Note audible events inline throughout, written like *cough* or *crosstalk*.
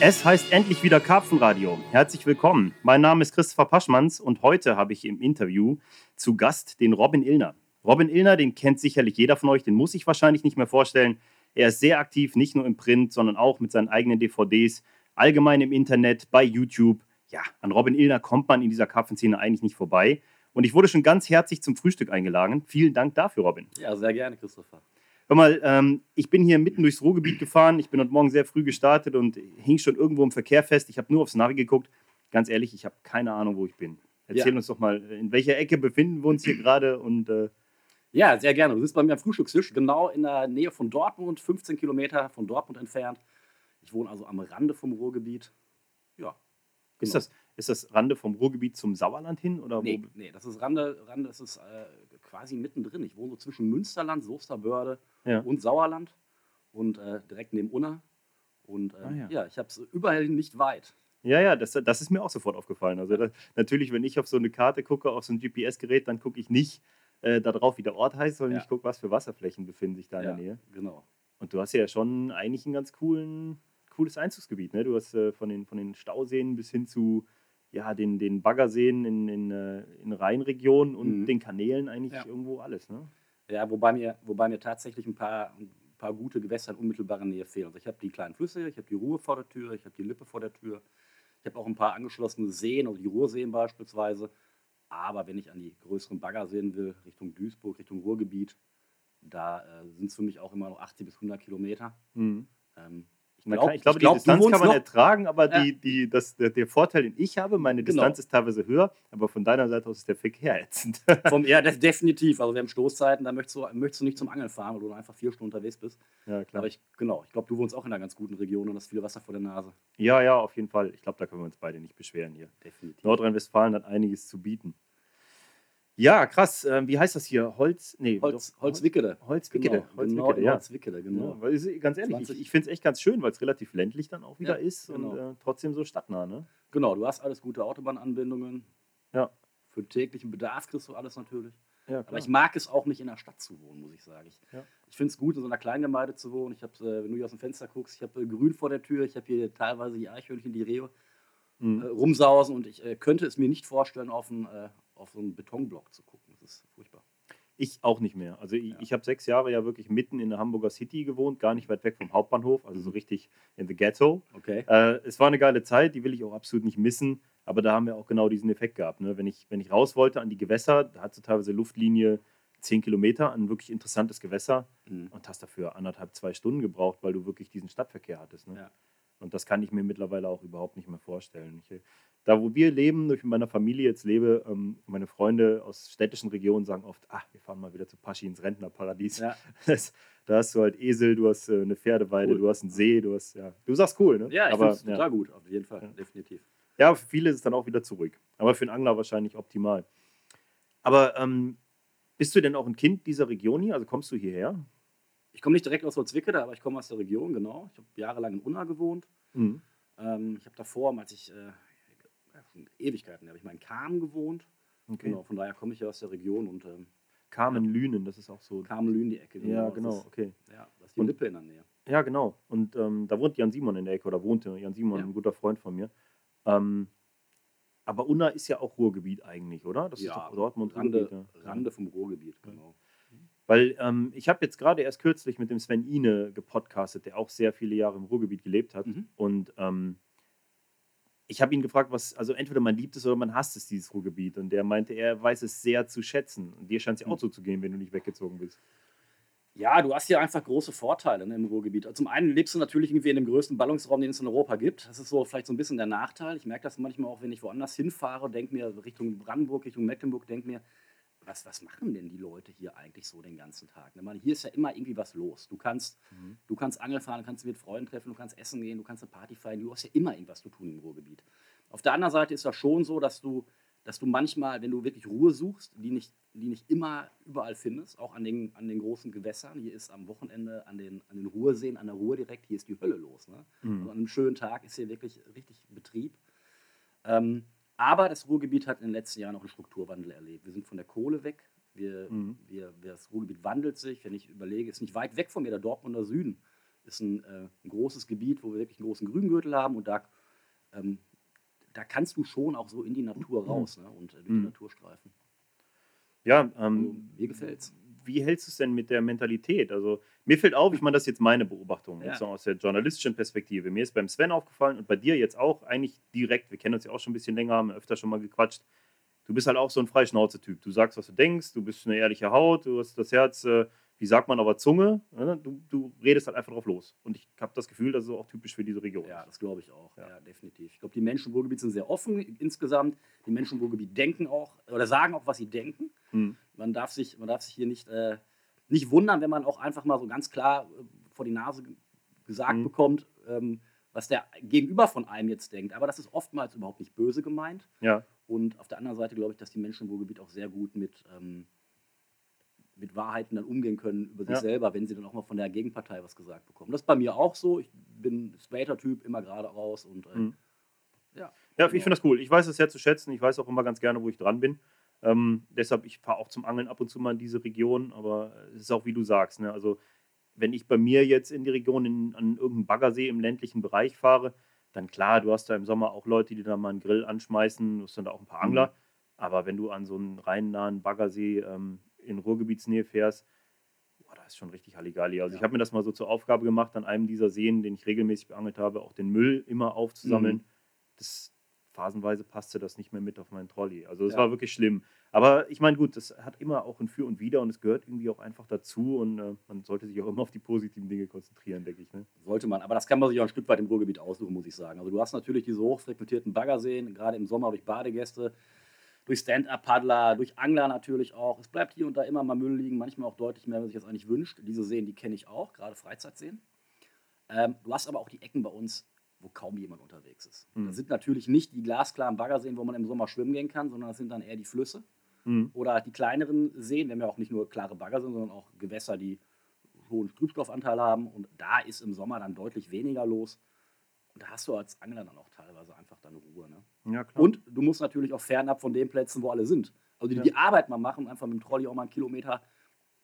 Es heißt endlich wieder Karpfenradio. Herzlich willkommen. Mein Name ist Christopher Paschmanns und heute habe ich im Interview zu Gast den Robin Illner. Robin Illner, den kennt sicherlich jeder von euch, den muss ich wahrscheinlich nicht mehr vorstellen. Er ist sehr aktiv, nicht nur im Print, sondern auch mit seinen eigenen DVDs, allgemein im Internet, bei YouTube. Ja, an Robin Illner kommt man in dieser Karpfenszene eigentlich nicht vorbei. Und ich wurde schon ganz herzlich zum Frühstück eingeladen. Vielen Dank dafür, Robin. Ja, sehr gerne, Christopher. Hör mal, ähm, ich bin hier mitten durchs Ruhrgebiet gefahren. Ich bin heute Morgen sehr früh gestartet und hing schon irgendwo im Verkehr fest. Ich habe nur aufs Navi geguckt. Ganz ehrlich, ich habe keine Ahnung, wo ich bin. Erzähl ja. uns doch mal, in welcher Ecke befinden wir uns hier gerade und äh ja, sehr gerne. Du sitzt bei mir am Frühstückstisch, genau in der Nähe von Dortmund, 15 Kilometer von Dortmund entfernt. Ich wohne also am Rande vom Ruhrgebiet. Ja. Genau. Ist, das, ist das Rande vom Ruhrgebiet zum Sauerland hin? Oder nee, wo? nee, das ist Rande, Rande das ist äh, quasi mittendrin. Ich wohne so zwischen Münsterland, Soesterbörde ja. und Sauerland und äh, direkt neben Unna. Und äh, ah, ja. ja. ich habe es überall nicht weit. Ja, ja, das, das ist mir auch sofort aufgefallen. Also das, natürlich, wenn ich auf so eine Karte gucke, auf so ein GPS-Gerät, dann gucke ich nicht äh, darauf, wie der Ort heißt, sondern ja. ich gucke, was für Wasserflächen befinden sich da in der Nähe. Genau. Und du hast ja schon eigentlich ein ganz coolen, cooles Einzugsgebiet. Ne? Du hast äh, von, den, von den Stauseen bis hin zu ja, den, den Baggerseen in, in, äh, in Rheinregionen und mhm. den Kanälen eigentlich ja. irgendwo alles. Ne? Ja, wobei mir, wobei mir tatsächlich ein paar, ein paar gute Gewässer in unmittelbarer Nähe fehlen. Also ich habe die kleinen Flüsse, ich habe die Ruhe vor der Tür, ich habe die Lippe vor der Tür. Ich habe auch ein paar angeschlossene Seen, also die Ruhrseen beispielsweise. Aber wenn ich an die größeren Baggerseen will, Richtung Duisburg, Richtung Ruhrgebiet, da äh, sind es für mich auch immer noch 80 bis 100 Kilometer. Mhm. Ähm, ich glaube, ich glaub, die Distanz kann man ertragen, aber ja. die, die, das, der, der, Vorteil, den ich habe, meine genau. Distanz ist teilweise höher, aber von deiner Seite aus ist der Verkehr ätzend. *laughs* Vom, ja, das, definitiv. Also wir haben Stoßzeiten, da möchtest du, möchtest du nicht zum Angeln fahren, weil du einfach vier Stunden unterwegs bist. Ja, klar. Aber ich, genau, ich glaube, du wohnst auch in einer ganz guten Region und hast viel Wasser vor der Nase. Ja, ja, auf jeden Fall. Ich glaube, da können wir uns beide nicht beschweren hier. Definitiv. Nordrhein-Westfalen hat einiges zu bieten. Ja, krass. Ähm, wie heißt das hier? Holz? Nee, Holz, Holzwickede. Holzwickede. Genau, Holzwickede, genau, ja. Holzwickede, genau. Ja, weil, ganz ehrlich, 20. ich, ich finde es echt ganz schön, weil es relativ ländlich dann auch wieder ja, ist genau. und äh, trotzdem so stadtnah, ne? Genau, du hast alles gute Autobahnanbindungen. Ja. Für täglichen Bedarf kriegst du alles natürlich. Ja, Aber ich mag es auch nicht in der Stadt zu wohnen, muss ich sagen. Ich, ja. ich finde es gut, in so einer Kleingemeinde zu wohnen. Ich habe, äh, wenn du hier aus dem Fenster guckst, ich habe äh, Grün vor der Tür, ich habe hier teilweise die Eichhörnchen, die Rehe mhm. äh, rumsausen und ich äh, könnte es mir nicht vorstellen, auf, ein, auf so einen Betonblock zu gucken ist furchtbar. Ich auch nicht mehr. Also ich, ja. ich habe sechs Jahre ja wirklich mitten in der Hamburger City gewohnt, gar nicht weit weg vom Hauptbahnhof, also so mhm. richtig in the ghetto. Okay. Äh, es war eine geile Zeit, die will ich auch absolut nicht missen, aber da haben wir auch genau diesen Effekt gehabt. Ne? Wenn, ich, wenn ich raus wollte an die Gewässer, da hat so teilweise Luftlinie zehn Kilometer, ein wirklich interessantes Gewässer mhm. und hast dafür anderthalb, zwei Stunden gebraucht, weil du wirklich diesen Stadtverkehr hattest. Ne? Ja. Und das kann ich mir mittlerweile auch überhaupt nicht mehr vorstellen. Ich, da, wo wir leben, wo ich mit meiner Familie jetzt lebe, ähm, meine Freunde aus städtischen Regionen sagen oft, ach, wir fahren mal wieder zu Paschi ins Rentnerparadies. Ja. *laughs* Das, da hast du halt Esel, du hast äh, eine Pferdeweide, cool. du hast einen See, du hast, ja, du sagst cool, ne? Ja, ich finde es ja. gut, auf jeden Fall, ja. definitiv. Ja, für viele ist es dann auch wieder zurück. Aber für einen Angler wahrscheinlich optimal. Aber ähm, bist du denn auch ein Kind dieser Region hier? Also kommst du hierher? Ich komme nicht direkt aus Holzwickede, aber ich komme aus der Region, genau. Ich habe jahrelang in Unna gewohnt. Mhm. Ähm, ich habe davor, als ich äh, Ewigkeiten, habe ich mal in Kamen gewohnt. Okay. Genau, von daher komme ich ja aus der Region und ähm, Kamen-Lünen, das ist auch so. Kamen-Lünen, die Ecke. Genau. Ja, genau, ist, okay. Ja, das ist die und, Lippe in der Nähe. Ja, genau. Und ähm, da wohnt Jan Simon in der Ecke oder wohnte Jan Simon, ja. ein guter Freund von mir. Ähm, aber Unna ist ja auch Ruhrgebiet eigentlich, oder? Das ja, ist doch Dortmund Rande, Ruhrgebiet, ja. Rande vom Ruhrgebiet, genau. Weil ähm, ich habe jetzt gerade erst kürzlich mit dem Sven Ine gepodcastet, der auch sehr viele Jahre im Ruhrgebiet gelebt hat. Mhm. Und ähm, ich habe ihn gefragt, was, also entweder man liebt es oder man hasst es, dieses Ruhrgebiet. Und der meinte, er weiß es sehr zu schätzen. Und dir scheint es ja auch mhm. so zu gehen, wenn du nicht weggezogen bist. Ja, du hast hier einfach große Vorteile ne, im Ruhrgebiet. Also zum einen lebst du natürlich irgendwie in dem größten Ballungsraum, den es in Europa gibt. Das ist so vielleicht so ein bisschen der Nachteil. Ich merke das manchmal auch, wenn ich woanders hinfahre, denke mir Richtung Brandenburg, Richtung Mecklenburg, denke mir, was, was machen denn die Leute hier eigentlich so den ganzen Tag? Ne? Hier ist ja immer irgendwie was los. Du kannst, mhm. du kannst Angel fahren, du kannst mit Freunden treffen, du kannst essen gehen, du kannst eine Party feiern, du hast ja immer irgendwas zu tun im Ruhrgebiet. Auf der anderen Seite ist das schon so, dass du, dass du manchmal, wenn du wirklich Ruhe suchst, die nicht, die nicht immer überall findest, auch an den, an den großen Gewässern. Hier ist am Wochenende an den, an den Ruhrseen, an der Ruhr direkt, hier ist die Hölle los. Ne? Mhm. Also an einem schönen Tag ist hier wirklich richtig Betrieb. Ähm, aber das Ruhrgebiet hat in den letzten Jahren auch einen Strukturwandel erlebt. Wir sind von der Kohle weg. Wir, mhm. wir, das Ruhrgebiet wandelt sich. Wenn ich überlege, ist nicht weit weg von mir der Dortmunder Süden. ist ein, äh, ein großes Gebiet, wo wir wirklich einen großen Grüngürtel haben und da, ähm, da kannst du schon auch so in die Natur Mhm. raus ne? und äh, durch Mhm. die Natur streifen. Ja, Also, ähm, mir gefällt's. Wie hältst du es denn mit der Mentalität? Also mir fällt auf, ich meine, das ist jetzt meine Beobachtung, Ja. jetzt aus der journalistischen Perspektive. Mir ist beim Sven aufgefallen und bei dir jetzt auch eigentlich direkt, wir kennen uns ja auch schon ein bisschen länger, haben öfter schon mal gequatscht. Du bist halt auch so ein Freischnauze-Typ. Du sagst, was du denkst, du bist eine ehrliche Haut, du hast das Herz, äh, wie sagt man aber, Zunge. Ne? Du, du redest halt einfach drauf los. Und ich habe das Gefühl, das ist auch typisch für diese Region. Ja, das glaube ich auch. Ja. Ja. definitiv. Ich glaube, die Menschen im Ruhrgebiet sind sehr offen insgesamt. Die Menschen im Ruhrgebiet denken auch oder sagen auch, was sie denken. Hm. Man darf sich, man darf sich hier nicht, äh, nicht wundern, wenn man auch einfach mal so ganz klar äh, vor die Nase ge- gesagt Mhm. bekommt, ähm, was der Gegenüber von einem jetzt denkt. Aber das ist oftmals überhaupt nicht böse gemeint. ja. Und auf der anderen Seite glaube ich, dass die Menschen im Ruhrgebiet auch sehr gut mit, ähm, mit Wahrheiten dann umgehen können über sich Ja. selber, wenn sie dann auch mal von der Gegenpartei was gesagt bekommen. Das ist bei mir auch so. Ich bin ein straighter Typ, immer gerade raus und äh, Mhm. ja. Ja, ich finde das cool. Ich weiß es sehr zu schätzen. Ich weiß auch immer ganz gerne, wo ich dran bin. Ähm, deshalb, ich fahre auch zum Angeln ab und zu mal in diese Region, aber es ist auch wie du sagst. Ne? Also, wenn ich bei mir jetzt in die Region in, an irgendeinen Baggersee im ländlichen Bereich fahre, dann klar, du hast da im Sommer auch Leute, die da mal einen Grill anschmeißen, du hast dann da auch ein paar Mhm. Angler. Aber wenn du an so einen rein nahen Baggersee ähm, in Ruhrgebietsnähe fährst, boah, da ist schon richtig Halligalli. Also, Ja. ich habe mir das mal so zur Aufgabe gemacht, an einem dieser Seen, den ich regelmäßig beangelt habe, auch den Müll immer aufzusammeln Mhm. das phasenweise passte das nicht mehr mit auf meinen Trolley. Also es Ja. war wirklich schlimm. Aber ich meine, gut, das hat immer auch ein Für und Wider und es gehört irgendwie auch einfach dazu und äh, man sollte sich auch immer auf die positiven Dinge konzentrieren, denke ich. Ne? Sollte man, aber das kann man sich auch ein Stück weit im Ruhrgebiet aussuchen, muss ich sagen. Also du hast natürlich diese hochfrequentierten Baggerseen, gerade im Sommer durch Badegäste, durch Stand-Up-Paddler, durch Angler natürlich auch. Es bleibt hier und da immer mal Müll liegen, manchmal auch deutlich mehr, als sich das eigentlich wünscht. Diese Seen, die kenne ich auch, gerade Freizeitseen. Ähm, du hast aber auch die Ecken bei uns, wo kaum jemand unterwegs ist. Mhm. Das sind natürlich nicht die glasklaren Baggerseen, wo man im Sommer schwimmen gehen kann, sondern das sind dann eher die Flüsse Mhm. oder die kleineren Seen. Wir haben ja auch nicht nur klare Baggerseen, sondern auch Gewässer, die hohen Trübstoffanteil haben. Und da ist im Sommer dann deutlich weniger los. Und da hast du als Angler dann auch teilweise einfach dann Ruhe. Ne? Ja. Und du musst natürlich auch fernab von den Plätzen, wo alle sind. Also die, Ja. die Arbeit mal machen, einfach mit dem Trolley auch mal einen Kilometer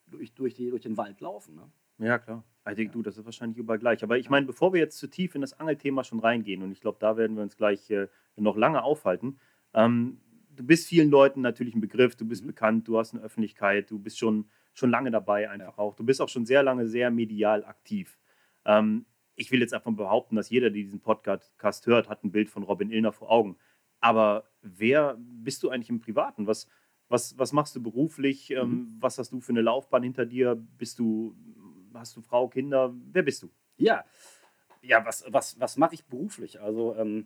durch, durch, die, durch den Wald laufen. Ne? Ja, klar. Ich denke, du, das ist wahrscheinlich überall gleich. Aber ich meine, bevor wir jetzt zu tief in das Angelthema schon reingehen, und ich glaube, da werden wir uns gleich äh, noch lange aufhalten, ähm, du bist vielen Leuten natürlich ein Begriff, du bist Mhm. bekannt, du hast eine Öffentlichkeit, du bist schon, schon lange dabei einfach Ja. auch. Du bist auch schon sehr lange sehr medial aktiv. Ähm, ich will jetzt einfach behaupten, dass jeder, der diesen Podcast hört, hat ein Bild von Robin Illner vor Augen. Aber wer bist du eigentlich im Privaten? Was, was, was machst du beruflich? Ähm, Mhm. was hast du für eine Laufbahn hinter dir? Bist du, hast du Frau, Kinder? Wer bist du? Ja, ja was, was, was mache ich beruflich? Also ähm,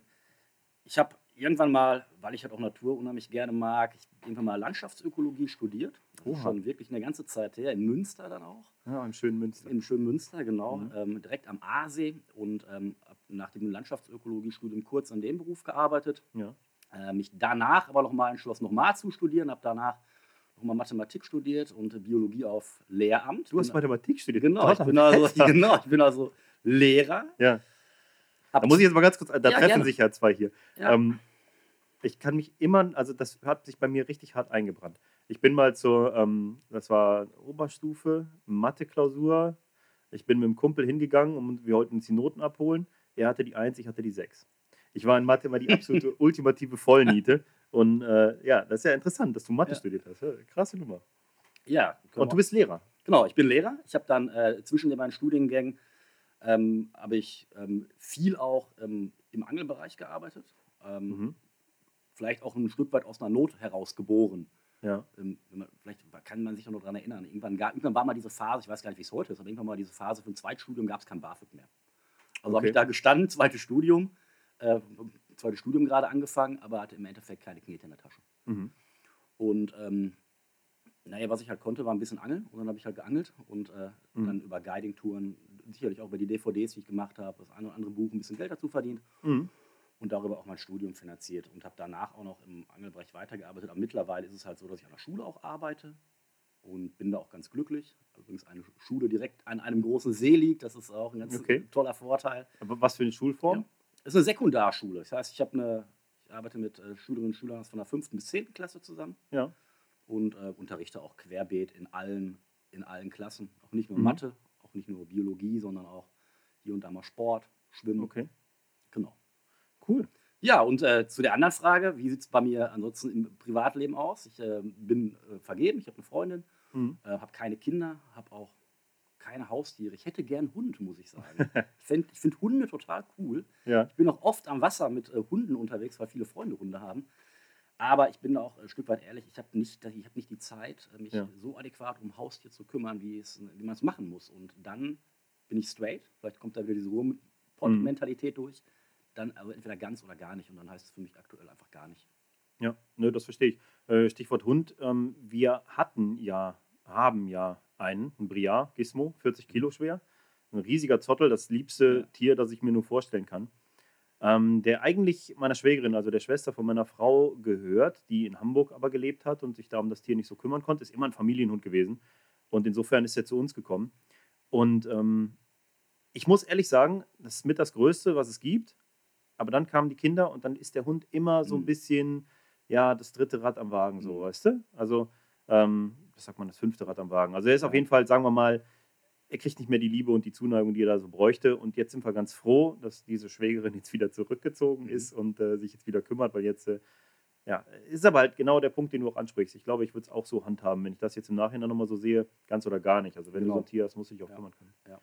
ich habe irgendwann mal, weil ich halt auch Natur unheimlich gerne mag, ich irgendwann mal Landschaftsökologie studiert. Oha. schon wirklich eine ganze Zeit her, in Münster dann auch. Ja, im schönen Münster. Im schönen Münster, genau, Mhm. ähm, direkt am Aasee und ähm, nach dem Landschaftsökologiestudium kurz an dem Beruf gearbeitet. Ja. Äh, mich danach aber nochmal entschlossen, nochmal zu studieren, habe danach nochmal Mathematik studiert und Biologie auf Lehramt. Du hast Mathematik studiert. Genau, ich bin also, *laughs* genau, ich bin also Lehrer. Ja. Hab Da muss ich jetzt mal ganz kurz, da Ja, treffen gerne. sich ja zwei hier. Ja. Ähm, ich kann mich immer, also das hat sich bei mir richtig hart eingebrannt. Ich bin mal zur, ähm, das war Oberstufe, Mathe-Klausur. Ich bin mit dem Kumpel hingegangen und wir wollten uns die Noten abholen. Er hatte die 1, ich hatte die 6. Ich war in Mathe immer die absolute *laughs* ultimative Vollniete. Und äh, ja, das ist ja interessant, dass du Mathe Ja. studiert hast. Ja, krasse Nummer. ja, Und du bist Lehrer. Genau, ich bin Lehrer. Ich habe dann äh, zwischen den beiden Studiengängen ähm, habe ich ähm, viel auch ähm, im Angelbereich gearbeitet. Ähm, Mhm. Vielleicht auch ein Stück weit aus einer Not heraus geboren. Ja. Ähm, man, vielleicht kann man sich noch daran erinnern. Irgendwann, gab, irgendwann war mal diese Phase, ich weiß gar nicht, wie es heute ist, aber irgendwann mal diese Phase ein Zweitstudium gab es kein BAföG mehr. Also habe Okay. ich da gestanden, zweites Studium, äh, zweites Studium gerade angefangen, aber hatte im Endeffekt keine Knete in der Tasche. Mhm. Und ähm, naja, was ich halt konnte, war ein bisschen angeln. Und dann habe ich halt geangelt und äh, Mhm. dann über Guiding-Touren, sicherlich auch über die DVDs, die ich gemacht habe, das eine oder andere Buch, ein bisschen Geld dazu verdient Mhm. und darüber auch mein Studium finanziert und habe danach auch noch im Angelbereich weitergearbeitet. Aber mittlerweile ist es halt so, dass ich an der Schule auch arbeite und bin da auch ganz glücklich. Übrigens eine Schule direkt an einem großen See liegt, das ist auch ein ganz Okay. toller Vorteil. Aber was für eine Schulform? Ja. Es ist eine Sekundarschule. Das heißt, ich habe eine, ich arbeite mit äh, Schülerinnen und Schülern von der 5. bis 10. Klasse zusammen Ja. und äh, unterrichte auch querbeet in allen, in allen Klassen. Auch nicht nur Mhm. Mathe, auch nicht nur Biologie, sondern auch hier und da mal Sport, Schwimmen. Okay. Genau. Cool. Ja, und äh, zu der anderen Frage, wie sieht es bei mir ansonsten im Privatleben aus? Ich äh, bin äh, vergeben, ich habe eine Freundin, Mhm. äh, habe keine Kinder, habe auch keine Haustiere. Ich hätte gern Hund, muss ich sagen. *laughs* ich finde find Hunde total cool. Ja. Ich bin auch oft am Wasser mit äh, Hunden unterwegs, weil viele Freunde Hunde haben. Aber ich bin da auch ein Stück weit ehrlich, ich habe nicht, ich hab nicht die Zeit, äh, mich Ja. so adäquat um Haustier zu kümmern, wie, es, wie man es machen muss. Und dann bin ich straight, vielleicht kommt da wieder diese Mhm. Ruhrpott-Mentalität durch. Dann aber entweder ganz oder gar nicht. Und dann heißt es für mich aktuell einfach gar nicht. Ja, ne, das verstehe ich. Äh, Stichwort Hund. Ähm, wir hatten ja, haben ja einen, einen Briard Gizmo, 40 Kilo schwer. Ein riesiger Zottel, das liebste. Tier, das ich mir nur vorstellen kann. Ähm, der eigentlich meiner Schwägerin, also der Schwester von meiner Frau, gehört, die in Hamburg aber gelebt hat und sich da um das Tier nicht so kümmern konnte. Ist immer ein Familienhund gewesen. Und insofern ist er zu uns gekommen. Und ähm, ich muss ehrlich sagen, das ist mit das Größte, was es gibt. Aber dann kamen die Kinder und dann ist der Hund immer so ein Mhm. bisschen, ja, das dritte Rad am Wagen, so, Mhm. weißt du? Also, ähm, was sagt man, das fünfte Rad am Wagen. Also, er ist auf jeden Fall, sagen wir mal, er kriegt nicht mehr die Liebe und die Zuneigung, die er da so bräuchte. Und jetzt sind wir ganz froh, dass diese Schwägerin *laughs* jetzt wieder zurückgezogen Mhm. ist und äh, sich jetzt wieder kümmert, weil jetzt, äh, ja, ist aber halt genau der Punkt, den du auch ansprichst. Ich glaube, ich würde es auch so handhaben, wenn ich das jetzt im Nachhinein nochmal so sehe, ganz oder gar nicht. Also, wenn du Genau. so ein Tier hast, muss ich auch Ja. kümmern können. Ja.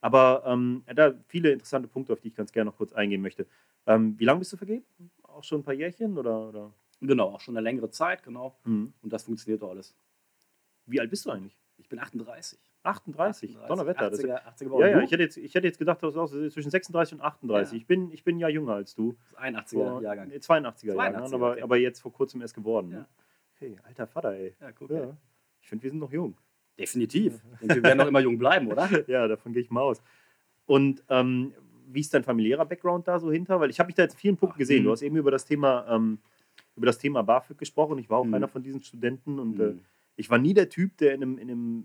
Aber ähm, da viele interessante Punkte, auf die ich ganz gerne noch kurz eingehen möchte. Ähm, wie lange bist du vergeben? Auch schon ein paar Jährchen oder? oder? Genau, auch schon eine längere Zeit, genau. Mhm. Und das funktioniert doch alles. Wie alt bist du eigentlich? Ich bin 38. 38. Donnerwetter. Das, 80er, 80er ja, ja, ich hätte, jetzt, ich hätte jetzt gedacht, du auch so zwischen 36 und 38. Ja. Ich, bin, ich bin ja jünger als du. 81er Vor- Jahrgang. nee, 82er, Jahrgang, 82er, aber, okay. aber jetzt vor kurzem erst geworden. Ja. Ne? Hey, alter Vater, ey. Ja, guck. Ja. Ich finde, wir sind noch jung. Definitiv. Denke, wir werden noch immer jung bleiben, oder? *laughs* ja, davon gehe ich mal aus. Und ähm, wie ist dein familiärer Background da so hinter? Weil ich habe mich da jetzt in vielen Punkten Ach, gesehen. Du mhm. hast eben über das Thema, ähm, über das Thema BAföG gesprochen. Ich war auch Mhm. einer von diesen Studenten und äh, Mhm. Ich war nie der Typ, der in einem, in einem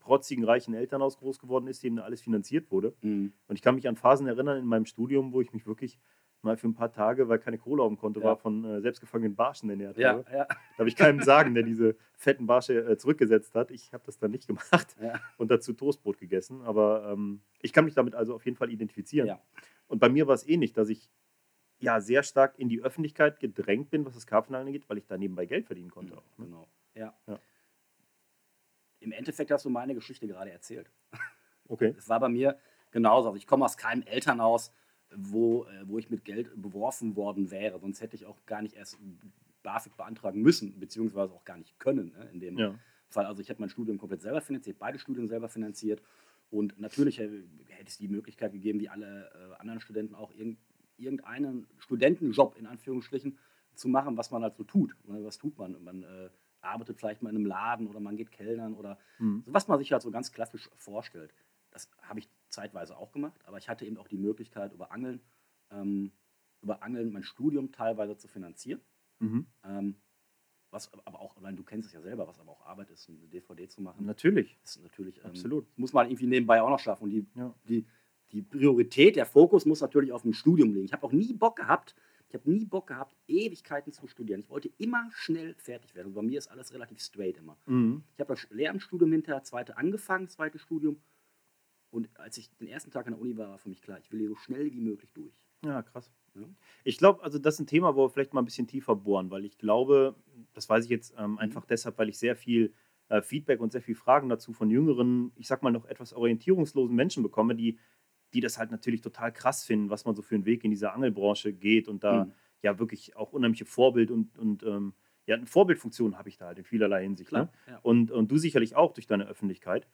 protzigen, reichen Elternhaus groß geworden ist, dem alles finanziert wurde. Mhm. Und ich kann mich an Phasen erinnern in meinem Studium, wo ich mich wirklich mal für ein paar Tage, weil keine Kohle auf dem Konto Ja. war, von äh, selbstgefangenen Barschen ernährt Ja, habe. ja, Da habe ich keinem sagen, der diese fetten Barsche äh, zurückgesetzt hat. Ich habe das dann nicht *laughs* gemacht ja. und dazu Toastbrot gegessen. Aber ähm, ich kann mich damit also auf jeden Fall identifizieren. Und bei mir war es ähnlich, dass ich ja sehr stark in die Öffentlichkeit gedrängt bin, was das Karpfenangeln angeht, weil ich da nebenbei Geld verdienen konnte. Auch, ne? Genau. Endeffekt hast du meine Geschichte gerade erzählt. Okay. Es war bei mir genauso. Also ich komme aus keinem Elternhaus, wo, äh, wo ich mit Geld beworfen worden wäre. Sonst hätte ich auch gar nicht erst BAföG beantragen müssen, beziehungsweise auch gar nicht können. Ne, in dem Ja. Fall. Also ich habe mein Studium komplett selber finanziert, beide Studien selber finanziert. Und natürlich hätte es die Möglichkeit gegeben, wie alle äh, anderen Studenten auch irgend, irgendeinen Studentenjob in Anführungsstrichen zu machen, was man halt so tut. Ne, Was tut man? Man äh, arbeitet vielleicht mal in einem Laden oder man geht Kellnern oder Mhm. was man sich halt so ganz klassisch vorstellt. Das habe ich zeitweise auch gemacht, aber ich hatte eben auch die Möglichkeit, über Angeln, ähm, über Angeln mein Studium teilweise zu finanzieren. Mhm. Ähm, was aber auch, du kennst es ja selber, was aber auch Arbeit ist, eine DVD zu machen. Natürlich. ist natürlich, ähm, Absolut. muss man irgendwie nebenbei auch noch schaffen. Und die, Ja. die, die Priorität, der Fokus muss natürlich auf dem Studium liegen. Ich habe auch nie Bock gehabt, ich habe nie Bock gehabt, Ewigkeiten zu studieren. Ich wollte immer schnell fertig werden. Und bei mir ist alles relativ straight immer. Mhm. Ich habe das Lehramtsstudium hinterher, zweite angefangen, zweites Studium. Und als ich den ersten Tag an der Uni war, war für mich klar, ich will hier so schnell wie möglich durch. Ja, krass. Ja. Ich glaube, also das ist ein Thema, wo wir vielleicht mal ein bisschen tiefer bohren, weil ich glaube, das weiß ich jetzt ähm, einfach deshalb, weil ich sehr viel äh, Feedback und sehr viel Fragen dazu von jüngeren, ich sag mal noch etwas orientierungslosen Menschen bekomme, die, die das halt natürlich total krass finden, was man so für einen Weg in dieser Angelbranche geht und da Mhm. ja wirklich auch unheimliche Vorbild und, und ähm, ja, eine Vorbildfunktion habe ich da halt in vielerlei Hinsicht. Ne? Klar. Ja. Und, und du sicherlich auch durch deine Öffentlichkeit.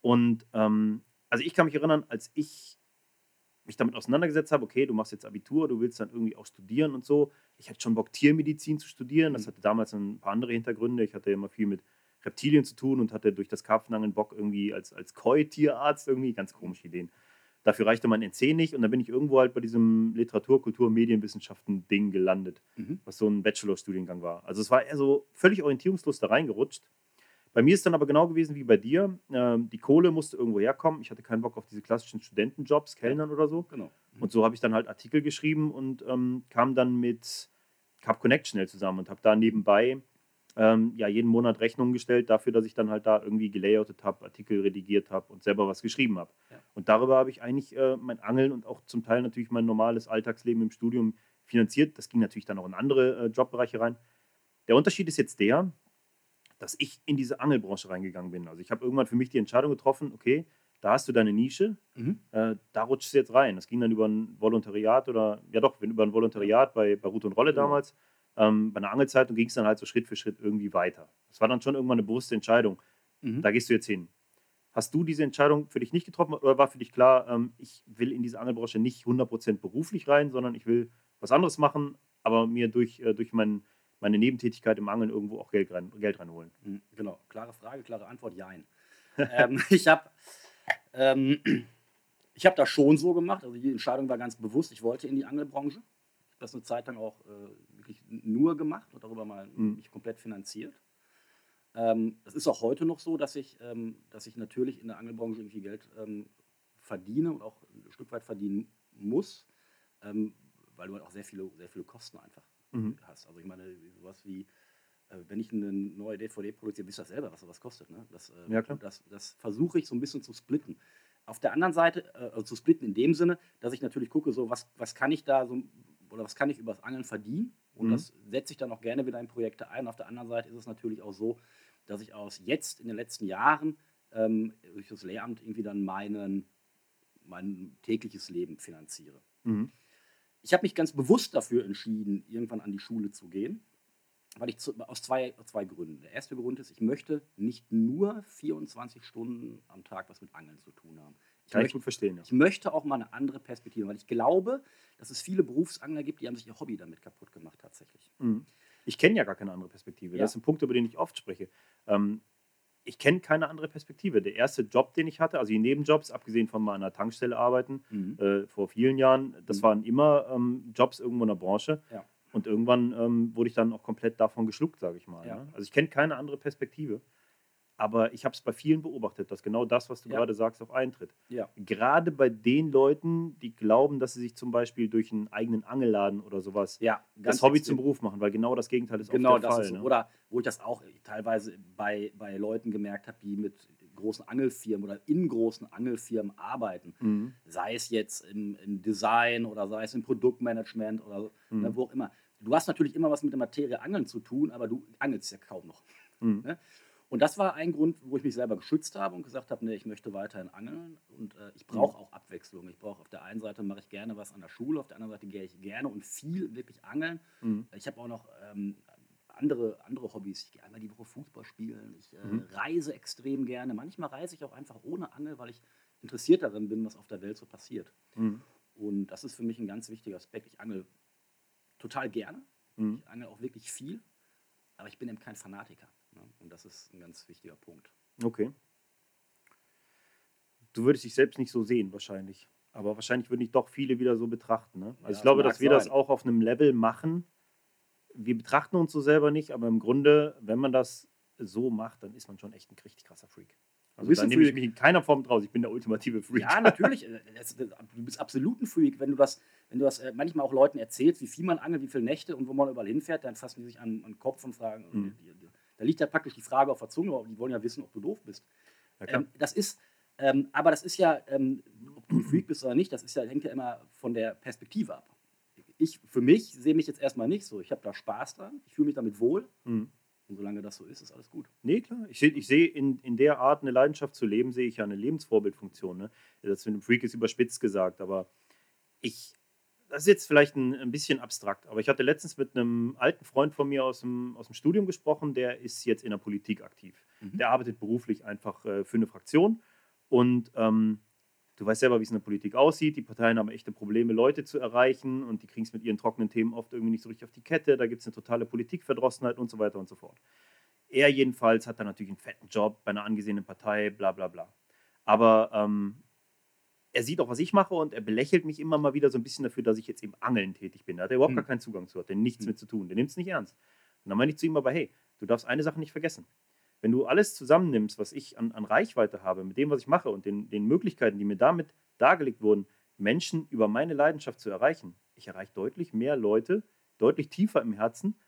Und ähm, also ich kann mich erinnern, als ich mich damit auseinandergesetzt habe, okay, du machst jetzt Abitur, du willst dann irgendwie auch studieren und so. Ich hatte schon Bock, Tiermedizin zu studieren. Das Mhm. hatte damals ein paar andere Hintergründe. Ich hatte immer viel mit Reptilien zu tun und hatte durch das Karpfenangeln Bock irgendwie als, als Koi-Tierarzt irgendwie ganz komische Ideen. Dafür reichte mein NC nicht und dann bin ich irgendwo halt bei diesem Literatur, Kultur, Medienwissenschaften-Ding gelandet Mhm. was so ein Bachelorstudiengang war. Also es war eher so völlig orientierungslos da reingerutscht. Bei mir ist dann aber genau gewesen wie bei dir. Ähm, die Kohle musste irgendwo herkommen. Ich hatte keinen Bock auf diese klassischen Studentenjobs, Kellnern oder so. Genau. Und so habe ich dann halt Artikel geschrieben und ähm, kam dann mit Cup Connect schnell zusammen und habe da nebenbei ähm, ja, jeden Monat Rechnungen gestellt dafür, dass ich dann halt da irgendwie gelayoutet habe, Artikel redigiert habe und selber was geschrieben habe. Ja. Und darüber habe ich eigentlich äh, mein Angeln und auch zum Teil natürlich mein normales Alltagsleben im Studium finanziert. Das ging natürlich dann auch in andere äh, Jobbereiche rein. Der Unterschied ist jetzt der, dass ich in diese Angelbranche reingegangen bin. Also ich habe irgendwann für mich die Entscheidung getroffen, okay, da hast du deine Nische, mhm. äh, da rutschst du jetzt rein. Das ging dann über ein Volontariat oder, ja doch, über ein Volontariat bei, bei Ruth und Rolle genau. damals. Ähm, bei einer Angelzeitung ging es dann halt so Schritt für Schritt irgendwie weiter. Das war dann schon irgendwann eine bewusste Entscheidung. Mhm. Da gehst du jetzt hin. Hast du diese Entscheidung für dich nicht getroffen oder war für dich klar, ähm, ich will in diese Angelbranche nicht 100% beruflich rein, sondern ich will was anderes machen, aber mir durch, äh, durch mein, meine Nebentätigkeit im Angeln irgendwo auch Geld, rein, Geld reinholen? Mhm, genau, klare Frage, klare Antwort, jein. *laughs* ähm, ich habe ähm, hab das schon so gemacht, also die Entscheidung war ganz bewusst, ich wollte in die Angelbranche. Ich habe das eine Zeit lang auch äh, wirklich nur gemacht und darüber mal mhm. mich komplett finanziert. Ähm, es ist auch heute noch so, dass ich, ähm, dass ich natürlich in der Angelbranche irgendwie Geld ähm, verdiene und auch ein Stück weit verdienen muss, ähm, weil du halt auch sehr viele, sehr viele Kosten einfach mhm. hast. Also ich meine, sowas wie, äh, wenn ich eine neue DVD produziere, wisst ihr selber, was sowas kostet. Ne? Das, äh, ja, das, das versuche ich so ein bisschen zu splitten. Auf der anderen Seite, äh, also zu splitten in dem Sinne, dass ich natürlich gucke, so was, was kann ich da so, oder was kann ich über das Angeln verdienen? Und mhm. das setze ich dann auch gerne wieder in Projekte ein. Auf der anderen Seite ist es natürlich auch so, dass ich aus jetzt in den letzten Jahren ähm, durch das Lehramt irgendwie dann meinen, mein tägliches Leben finanziere. Mhm. Ich habe mich ganz bewusst dafür entschieden, irgendwann an die Schule zu gehen, weil ich zu, aus zwei, zwei Gründen. Der erste Grund ist, ich möchte nicht nur 24 Stunden am Tag was mit Angeln zu tun haben. Ich Kann möchte, ich gut verstehen. Ja. Ich möchte auch mal eine andere Perspektive, weil ich glaube, dass es viele Berufsangler gibt, die haben sich ihr Hobby damit kaputt gemacht tatsächlich. Mhm. Ich kenne ja gar keine andere Perspektive. Ja. Das ist ein Punkt, über den ich oft spreche. Ähm, ich kenne keine andere Perspektive. Der erste Job, den ich hatte, also die Nebenjobs, abgesehen von meiner Tankstelle arbeiten, mhm. äh, vor vielen Jahren, das mhm. waren immer ähm, Jobs irgendwo in der Branche. Ja. Und irgendwann ähm, wurde ich dann auch komplett davon geschluckt, sage ich mal. Ja. Ne? Also ich kenne keine andere Perspektive. Aber ich habe es bei vielen beobachtet, dass genau das, was du ja. gerade sagst, auch eintritt. Ja. Gerade bei den Leuten, die glauben, dass sie sich zum Beispiel durch einen eigenen Angelladen oder sowas ja, das Hobby extrem. zum Beruf machen, weil genau das Gegenteil ist genau oft der das Fall. Ist ne? Oder wo ich das auch teilweise bei, bei Leuten gemerkt habe, die mit großen Angelfirmen oder in großen Angelfirmen arbeiten, mhm. sei es jetzt im, im, Design oder sei es im Produktmanagement oder ne, mhm. ne, wo auch immer. Du hast natürlich immer was mit der Materie Angeln zu tun, aber du angelst ja kaum noch. Mhm. Ne? Und das war ein Grund, wo ich mich selber geschützt habe und gesagt habe, nee, ich möchte weiterhin angeln und äh, ich brauche auch Abwechslung. Ich brauche auf der einen Seite mache ich gerne was an der Schule, auf der anderen Seite gehe ich gerne und viel wirklich angeln. Mhm. Ich habe auch noch ähm, andere, andere Hobbys. Ich gehe einmal die Woche Fußball spielen. Ich äh, mhm. reise extrem gerne. Manchmal reise ich auch einfach ohne Angel, weil ich interessiert darin bin, was auf der Welt so passiert. Mhm. Und das ist für mich ein ganz wichtiger Aspekt. Ich angel total gerne. Mhm. Ich angel auch wirklich viel, aber ich bin eben kein Fanatiker. Und das ist ein ganz wichtiger Punkt. Okay. Du würdest dich selbst nicht so sehen, wahrscheinlich. Aber wahrscheinlich würden dich doch viele wieder so betrachten. Ne? Also ja, ich glaube, dass wir sein. das auch auf einem Level machen. Wir betrachten uns so selber nicht, aber im Grunde, wenn man das so macht, dann ist man schon echt ein richtig krasser Freak. Also da nehme ich mich in keiner Form draus. Ich bin der ultimative Freak. Ja, natürlich. Du bist absolut ein Freak. Wenn du das, wenn du das äh, manchmal auch Leuten erzählst, wie viel man angelt, wie viele Nächte und wo man überall hinfährt, dann fassen die sich an, an den Kopf und fragen, mhm. Da liegt ja praktisch die Frage auf der Zunge, aber die wollen ja wissen, ob du doof bist. Ähm, das ist, ähm, aber das ist ja, ähm, ob du ein Freak bist oder nicht, das ist ja, hängt ja immer von der Perspektive ab. Ich für mich sehe mich jetzt erstmal nicht so. Ich habe da Spaß dran, ich fühle mich damit wohl. Mhm. Und solange das so ist, ist alles gut. Nee, klar. Ich sehe ich seh in, in der Art, eine Leidenschaft zu leben, sehe ich ja eine Lebensvorbildfunktion. Ne? Das mit dem Freak ist überspitzt gesagt, aber ich das ist jetzt vielleicht ein, ein, bisschen abstrakt, aber ich hatte letztens mit einem alten Freund von mir aus dem, aus dem Studium gesprochen, der ist jetzt in der Politik aktiv. Mhm. Der arbeitet beruflich einfach äh, für eine Fraktion und ähm, du weißt selber, wie es in der Politik aussieht. Die Parteien haben echte Probleme, Leute zu erreichen und die kriegen es mit ihren trockenen Themen oft irgendwie nicht so richtig auf die Kette. Da gibt es eine totale Politikverdrossenheit und so weiter und so fort. Er jedenfalls hat dann natürlich einen fetten Job bei einer angesehenen Partei, bla bla bla. Aber ähm, er sieht auch, was ich mache und er belächelt mich immer mal wieder so ein bisschen dafür, dass ich jetzt eben angeln tätig bin. Da hat er überhaupt mhm. gar keinen Zugang zu, hat er nichts mhm. mit zu tun. Der nimmt es nicht ernst. Und dann meine ich zu ihm aber, hey, du darfst eine Sache nicht vergessen. Wenn du alles zusammennimmst, was ich an, an Reichweite habe, mit dem, was ich mache und den, den Möglichkeiten, die mir damit dargelegt wurden, Menschen über meine Leidenschaft zu erreichen, ich erreiche deutlich mehr Leute, deutlich tiefer im Herzen,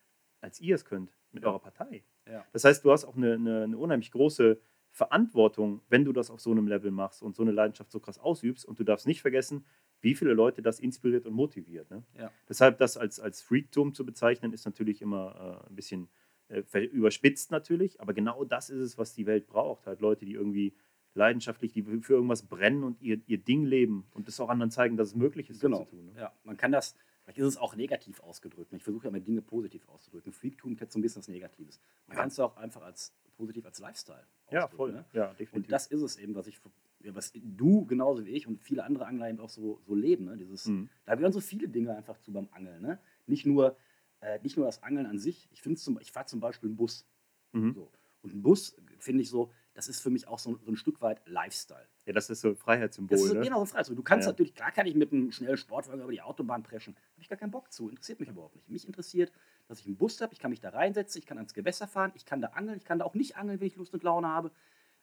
als ihr es könnt. mit Ja. eurer Partei. Ja. Das heißt, du hast auch eine, eine, eine unheimlich große Verantwortung, wenn du das auf so einem Level machst und so eine Leidenschaft so krass ausübst. Und du darfst nicht vergessen, wie viele Leute das inspiriert und motiviert. Ne? Ja. Deshalb das als, als Freaktum zu bezeichnen, ist natürlich immer äh, ein bisschen äh, überspitzt natürlich, aber genau das ist es, was die Welt braucht. Halt Leute, die irgendwie leidenschaftlich, die für irgendwas brennen und ihr, ihr Ding leben und das auch anderen zeigen, dass es möglich ist, so Genau. zu tun. Ne? Ja, man kann das, vielleicht ist es auch negativ ausgedrückt. Ich versuche ja immer Dinge positiv auszudrücken. Freaktum hat so ein bisschen was Negatives. Man Ja. kann es auch einfach als positiv als Lifestyle Ja, ausdrücken, voll. Ne? Ja, definitiv. Und das ist es eben, was ich, ja, was du genauso wie ich und viele andere Angler eben auch so, so leben. Ne? Dieses, Mhm. Da gehören so viele Dinge einfach zu beim Angeln. Ne? Nicht, nur, äh, nicht nur das Angeln an sich. Ich, zum- ich fahre zum Beispiel einen Bus. Mhm. So. Und ein Bus, finde ich so, das ist für mich auch so, so ein Stück weit Lifestyle. Ja, das ist so ein Freiheitssymbol. Das ist ne? genau ein Freizeit. Du kannst Ja. natürlich, klar kann ich mit einem schnellen Sportwagen über die Autobahn preschen. Habe ich gar keinen Bock zu. Interessiert mich überhaupt nicht. Mich interessiert, dass ich einen Bus habe, ich kann mich da reinsetzen, ich kann ans Gewässer fahren, ich kann da angeln, ich kann da auch nicht angeln, wenn ich Lust und Laune habe.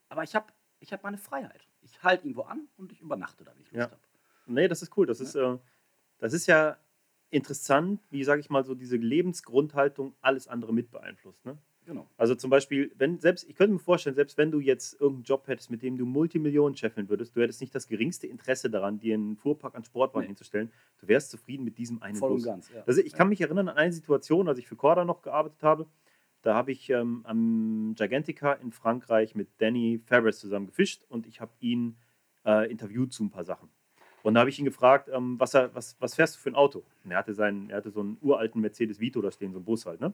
Aber ich habe ich hab meine Freiheit. Ich halte irgendwo an und ich übernachte da, wenn ich Lust Ja. habe. Nee, das ist cool. Das, ist, äh, das ist ja interessant, wie, sage ich mal, so diese Lebensgrundhaltung alles andere mit beeinflusst. Ne? Genau. Also zum Beispiel, wenn selbst, ich könnte mir vorstellen, selbst wenn du jetzt irgendeinen Job hättest, mit dem du Multimillionen scheffeln würdest, du hättest nicht das geringste Interesse daran, dir einen Fuhrpark an Sportwagen Nee. hinzustellen. Du wärst zufrieden mit diesem einen Voll Bus. und ganz. Ja. Also ich kann mich erinnern an eine Situation, als ich für Corda noch gearbeitet habe. Da habe ich ähm, am Gigantica in Frankreich mit Danny Ferris zusammen gefischt und ich habe ihn äh, interviewt zu ein paar Sachen. Und da habe ich ihn gefragt, ähm, was, er, was, was fährst du für ein Auto? Und er hatte, seinen, er hatte so einen uralten Mercedes Vito da stehen, so einen Bus halt. Ne?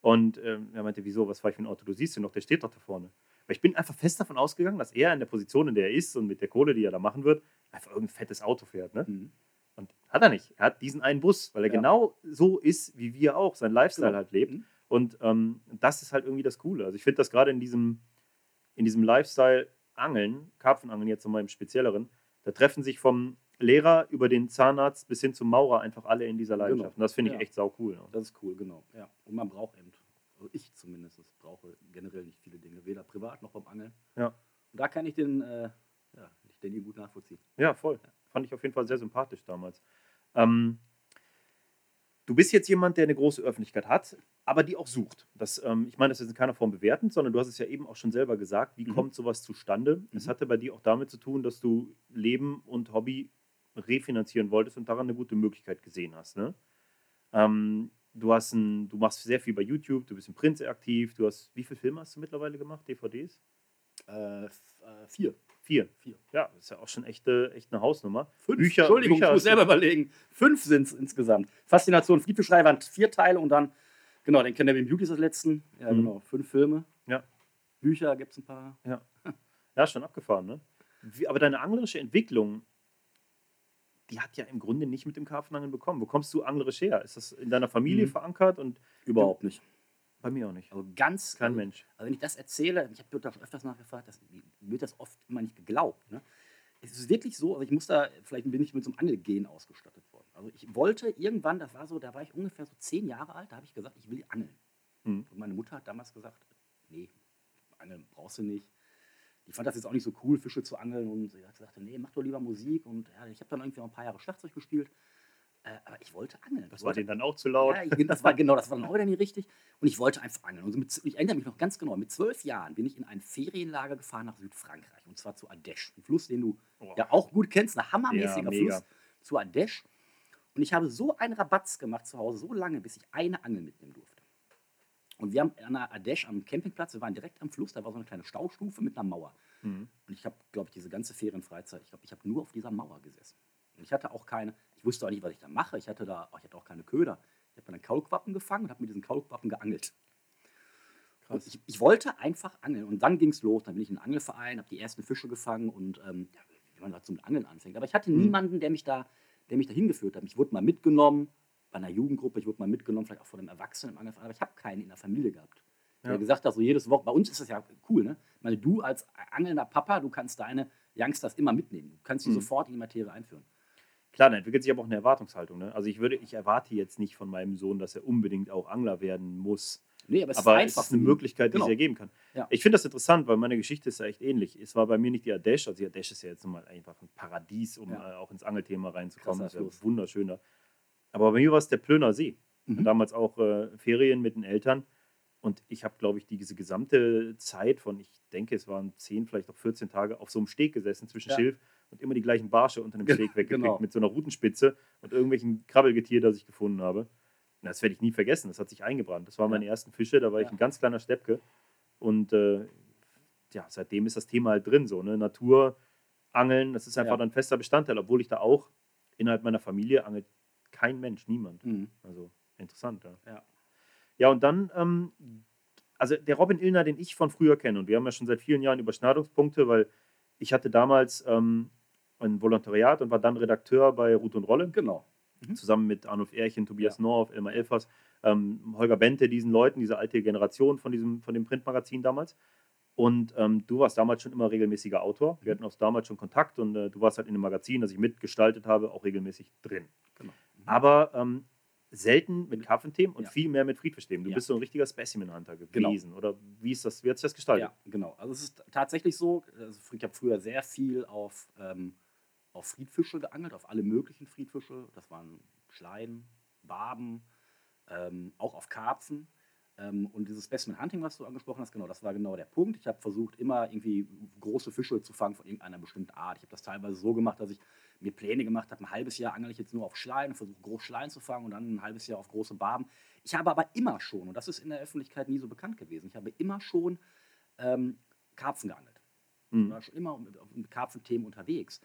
Und ähm, er meinte, wieso, was fahre ich für ein Auto? Du siehst ihn noch, der steht doch da vorne. Weil ich bin einfach fest davon ausgegangen, dass er in der Position, in der er ist und mit der Kohle, die er da machen wird, einfach irgendein fettes Auto fährt. Ne? Mhm. Und hat er nicht. Er hat diesen einen Bus, weil er Ja. genau so ist, wie wir auch, sein Lifestyle Genau. halt lebt. Mhm. Und ähm, das ist halt irgendwie das Coole. Also ich finde das gerade in diesem, in diesem Lifestyle Angeln, Karpfenangeln jetzt nochmal im Spezielleren, da treffen sich vom Lehrer über den Zahnarzt bis hin zum Maurer einfach alle in dieser Genau. Leidenschaft. Und das finde ich Ja. echt sau cool. Das ist cool, genau. Ja. Und man braucht eben, also ich zumindest, brauche generell nicht viele Dinge, weder privat noch beim Angeln. Ja. Und da kann ich den, äh, ja, ich den gut nachvollziehen. Ja, voll. Fand ich auf jeden Fall sehr sympathisch damals. Ähm, du bist jetzt jemand, der eine große Öffentlichkeit hat, aber die auch sucht. Das, ähm, ich meine das ist in keiner Form bewertend, sondern du hast es ja eben auch schon selber gesagt. Wie Mhm. kommt sowas zustande? Es Mhm. hatte bei dir auch damit zu tun, dass du Leben und Hobby refinanzieren wolltest und daran eine gute Möglichkeit gesehen hast. Ne? Ähm, du, hast ein, du machst sehr viel bei YouTube, du bist im Print aktiv. Du hast, wie viele Filme hast du mittlerweile gemacht? DVDs? Äh, äh, vier. Vier. Vier. Ja, das ist ja auch schon echt, äh, echt eine Hausnummer. Fünf. Bücher- Entschuldigung, Bücher ich muss selber überlegen. Fünf sind es insgesamt. Faszination, Fliebbeschrei waren vier Teile und dann, genau, den Canadian Beauty ist das letzten. Ja, Mhm. genau, fünf Filme. Ja. Bücher gibt es ein paar. Ja, schon abgefahren, ne? Wie, aber deine anglerische Entwicklung, die hat ja im Grunde nicht mit dem Karpfenangeln bekommen. Wo kommst du anglerisch her? Ist das in deiner Familie Mhm. verankert? Und Überhaupt nicht. bei mir auch nicht. Also ganz. Kein also, Mensch. Also wenn ich das erzähle, ich habe schon öfters nachgefragt, das, wird das oft immer nicht geglaubt. Ne? Es ist wirklich so, also ich muss da, vielleicht bin ich mit so einem Angelgen ausgestattet worden. Also ich wollte irgendwann, das war so, da war ich ungefähr so zehn Jahre alt, da habe ich gesagt, ich will angeln. Mhm. Und meine Mutter hat damals gesagt, nee, Angeln brauchst du nicht. Die fand das jetzt auch nicht so cool, Fische zu angeln und sie hat gesagt, nee, mach doch lieber Musik. Und ja, ich habe dann irgendwie noch ein paar Jahre Schlagzeug gespielt. Äh, aber ich wollte angeln. Das ich war wollte, denen dann auch zu laut. ja, ich, das war genau, das war dann auch wieder nicht richtig. Und ich wollte einfach angeln. Und mit, ich erinnere mich noch ganz genau, mit zwölf Jahren bin ich in ein Ferienlager gefahren nach Südfrankreich. Und zwar zu Adesh, ein Fluss, den du Boah. ja auch gut kennst, ein hammermäßiger Ja. Fluss zu Adesh. Und ich habe so einen Rabatz gemacht zu Hause, so lange, bis ich eine Angel mitnehmen durfte. Und wir haben an der Adesh am Campingplatz, wir waren direkt am Fluss, da war so eine kleine Staustufe mit einer Mauer. Mhm. Und ich habe, glaube ich, diese ganze Ferienfreizeit, ich glaube, ich habe nur auf dieser Mauer gesessen. Und ich hatte auch keine, ich wusste auch nicht, was ich da mache. Ich hatte da, ich hatte auch keine Köder. Ich habe dann Kaulquappen gefangen und habe mit diesen Kaulquappen geangelt. Ich, ich wollte einfach angeln. Und dann ging es los. Dann bin ich in einen Angelverein, habe die ersten Fische gefangen und ähm, ja, wie man so mit Angeln anfängt. Aber ich hatte Mhm. niemanden, der mich da, der mich da hingeführt hat. Ich wurde mal mitgenommen bei einer Jugendgruppe, ich wurde mal mitgenommen, vielleicht auch von einem Erwachsenen im Angelverein, aber ich habe keinen in der Familie gehabt. Der Ja. gesagt hat, so jedes Woche, bei uns ist das ja cool, ne? Ich meine, du als angelnder Papa, du kannst deine Youngsters immer mitnehmen. Du kannst sie Mhm. sofort in die Materie einführen. Klar, da entwickelt sich aber auch eine Erwartungshaltung. Ne? Also ich würde, ich erwarte jetzt nicht von meinem Sohn, dass er unbedingt auch Angler werden muss. Nee, aber es aber ist es einfach ist eine. Möglichkeit, die Genau. sich ergeben kann. Ja. Ich finde das interessant, weil meine Geschichte ist ja echt ähnlich. Es war bei mir nicht die Adesh, also die Adesh ist ja jetzt nochmal einfach ein Paradies, um Ja. äh, auch ins Angelthema reinzukommen. Krasser Das ist ja wunderschöner. Aber bei mir war es der Plöner See. Mhm. Und damals auch äh, Ferien mit den Eltern. Und ich habe, glaube ich, diese gesamte Zeit von, ich denke, es waren 10, vielleicht auch 14 Tage auf so einem Steg gesessen zwischen ja. Schilf und immer die gleichen Barsche unter dem Steg weggekriegt genau. mit so einer Rutenspitze und irgendwelchen Krabbelgetier, das ich gefunden habe. Das werde ich nie vergessen, das hat sich eingebrannt. Das waren meine ersten Fische, da war ich ein ganz kleiner Steppke. Und äh, ja, seitdem ist das Thema halt drin, so, ne? Natur, Angeln, das ist einfach ja. ein fester Bestandteil, obwohl ich da auch innerhalb meiner Familie angelt kein Mensch, niemand. Mhm. Also interessant, ja. Ja, ja und dann, ähm, also der Robin Illner, den ich von früher kenne, und wir haben ja schon seit vielen Jahren Überschneidungspunkte, weil ich hatte damals ähm, ein Volontariat und war dann Redakteur bei Ruth und Rolle. Genau. Mhm. Zusammen mit Arnulf Erchen, Tobias ja. Norf, Elmar Elfers, ähm, Holger Bente, diesen Leuten, diese alte Generation von, diesem, von dem Printmagazin damals. Und ähm, du warst damals schon immer regelmäßiger Autor. Wir mhm. hatten auch damals schon Kontakt und äh, du warst halt in dem Magazin, das ich mitgestaltet habe, auch regelmäßig drin. Genau. Aber ähm, selten mit Karpfenthemen und ja. viel mehr mit Friedfischthemen. Du ja. bist so ein richtiger Specimen-Hunter genau. gewesen. Genau. Oder wie, ist das, wie hat sich das gestaltet? Ja, genau. Also es ist tatsächlich so, also ich habe früher sehr viel auf, ähm, auf Friedfische geangelt, auf alle möglichen Friedfische. Das waren Schleien, Barben, ähm, auch auf Karpfen. Ähm, und dieses Specimen Hunting, was du angesprochen hast, genau, das war genau der Punkt. Ich habe versucht, immer irgendwie große Fische zu fangen von irgendeiner bestimmten Art. Ich habe das teilweise so gemacht, dass ich mir Pläne gemacht habe, ein halbes Jahr angel ich jetzt nur auf Schleien, versuche groß Schleien zu fangen und dann ein halbes Jahr auf große Barben. Ich habe aber immer schon, und das ist in der Öffentlichkeit nie so bekannt gewesen, ich habe immer schon ähm, Karpfen geangelt. Mhm. Ich war schon immer mit, mit Karpfenthemen unterwegs.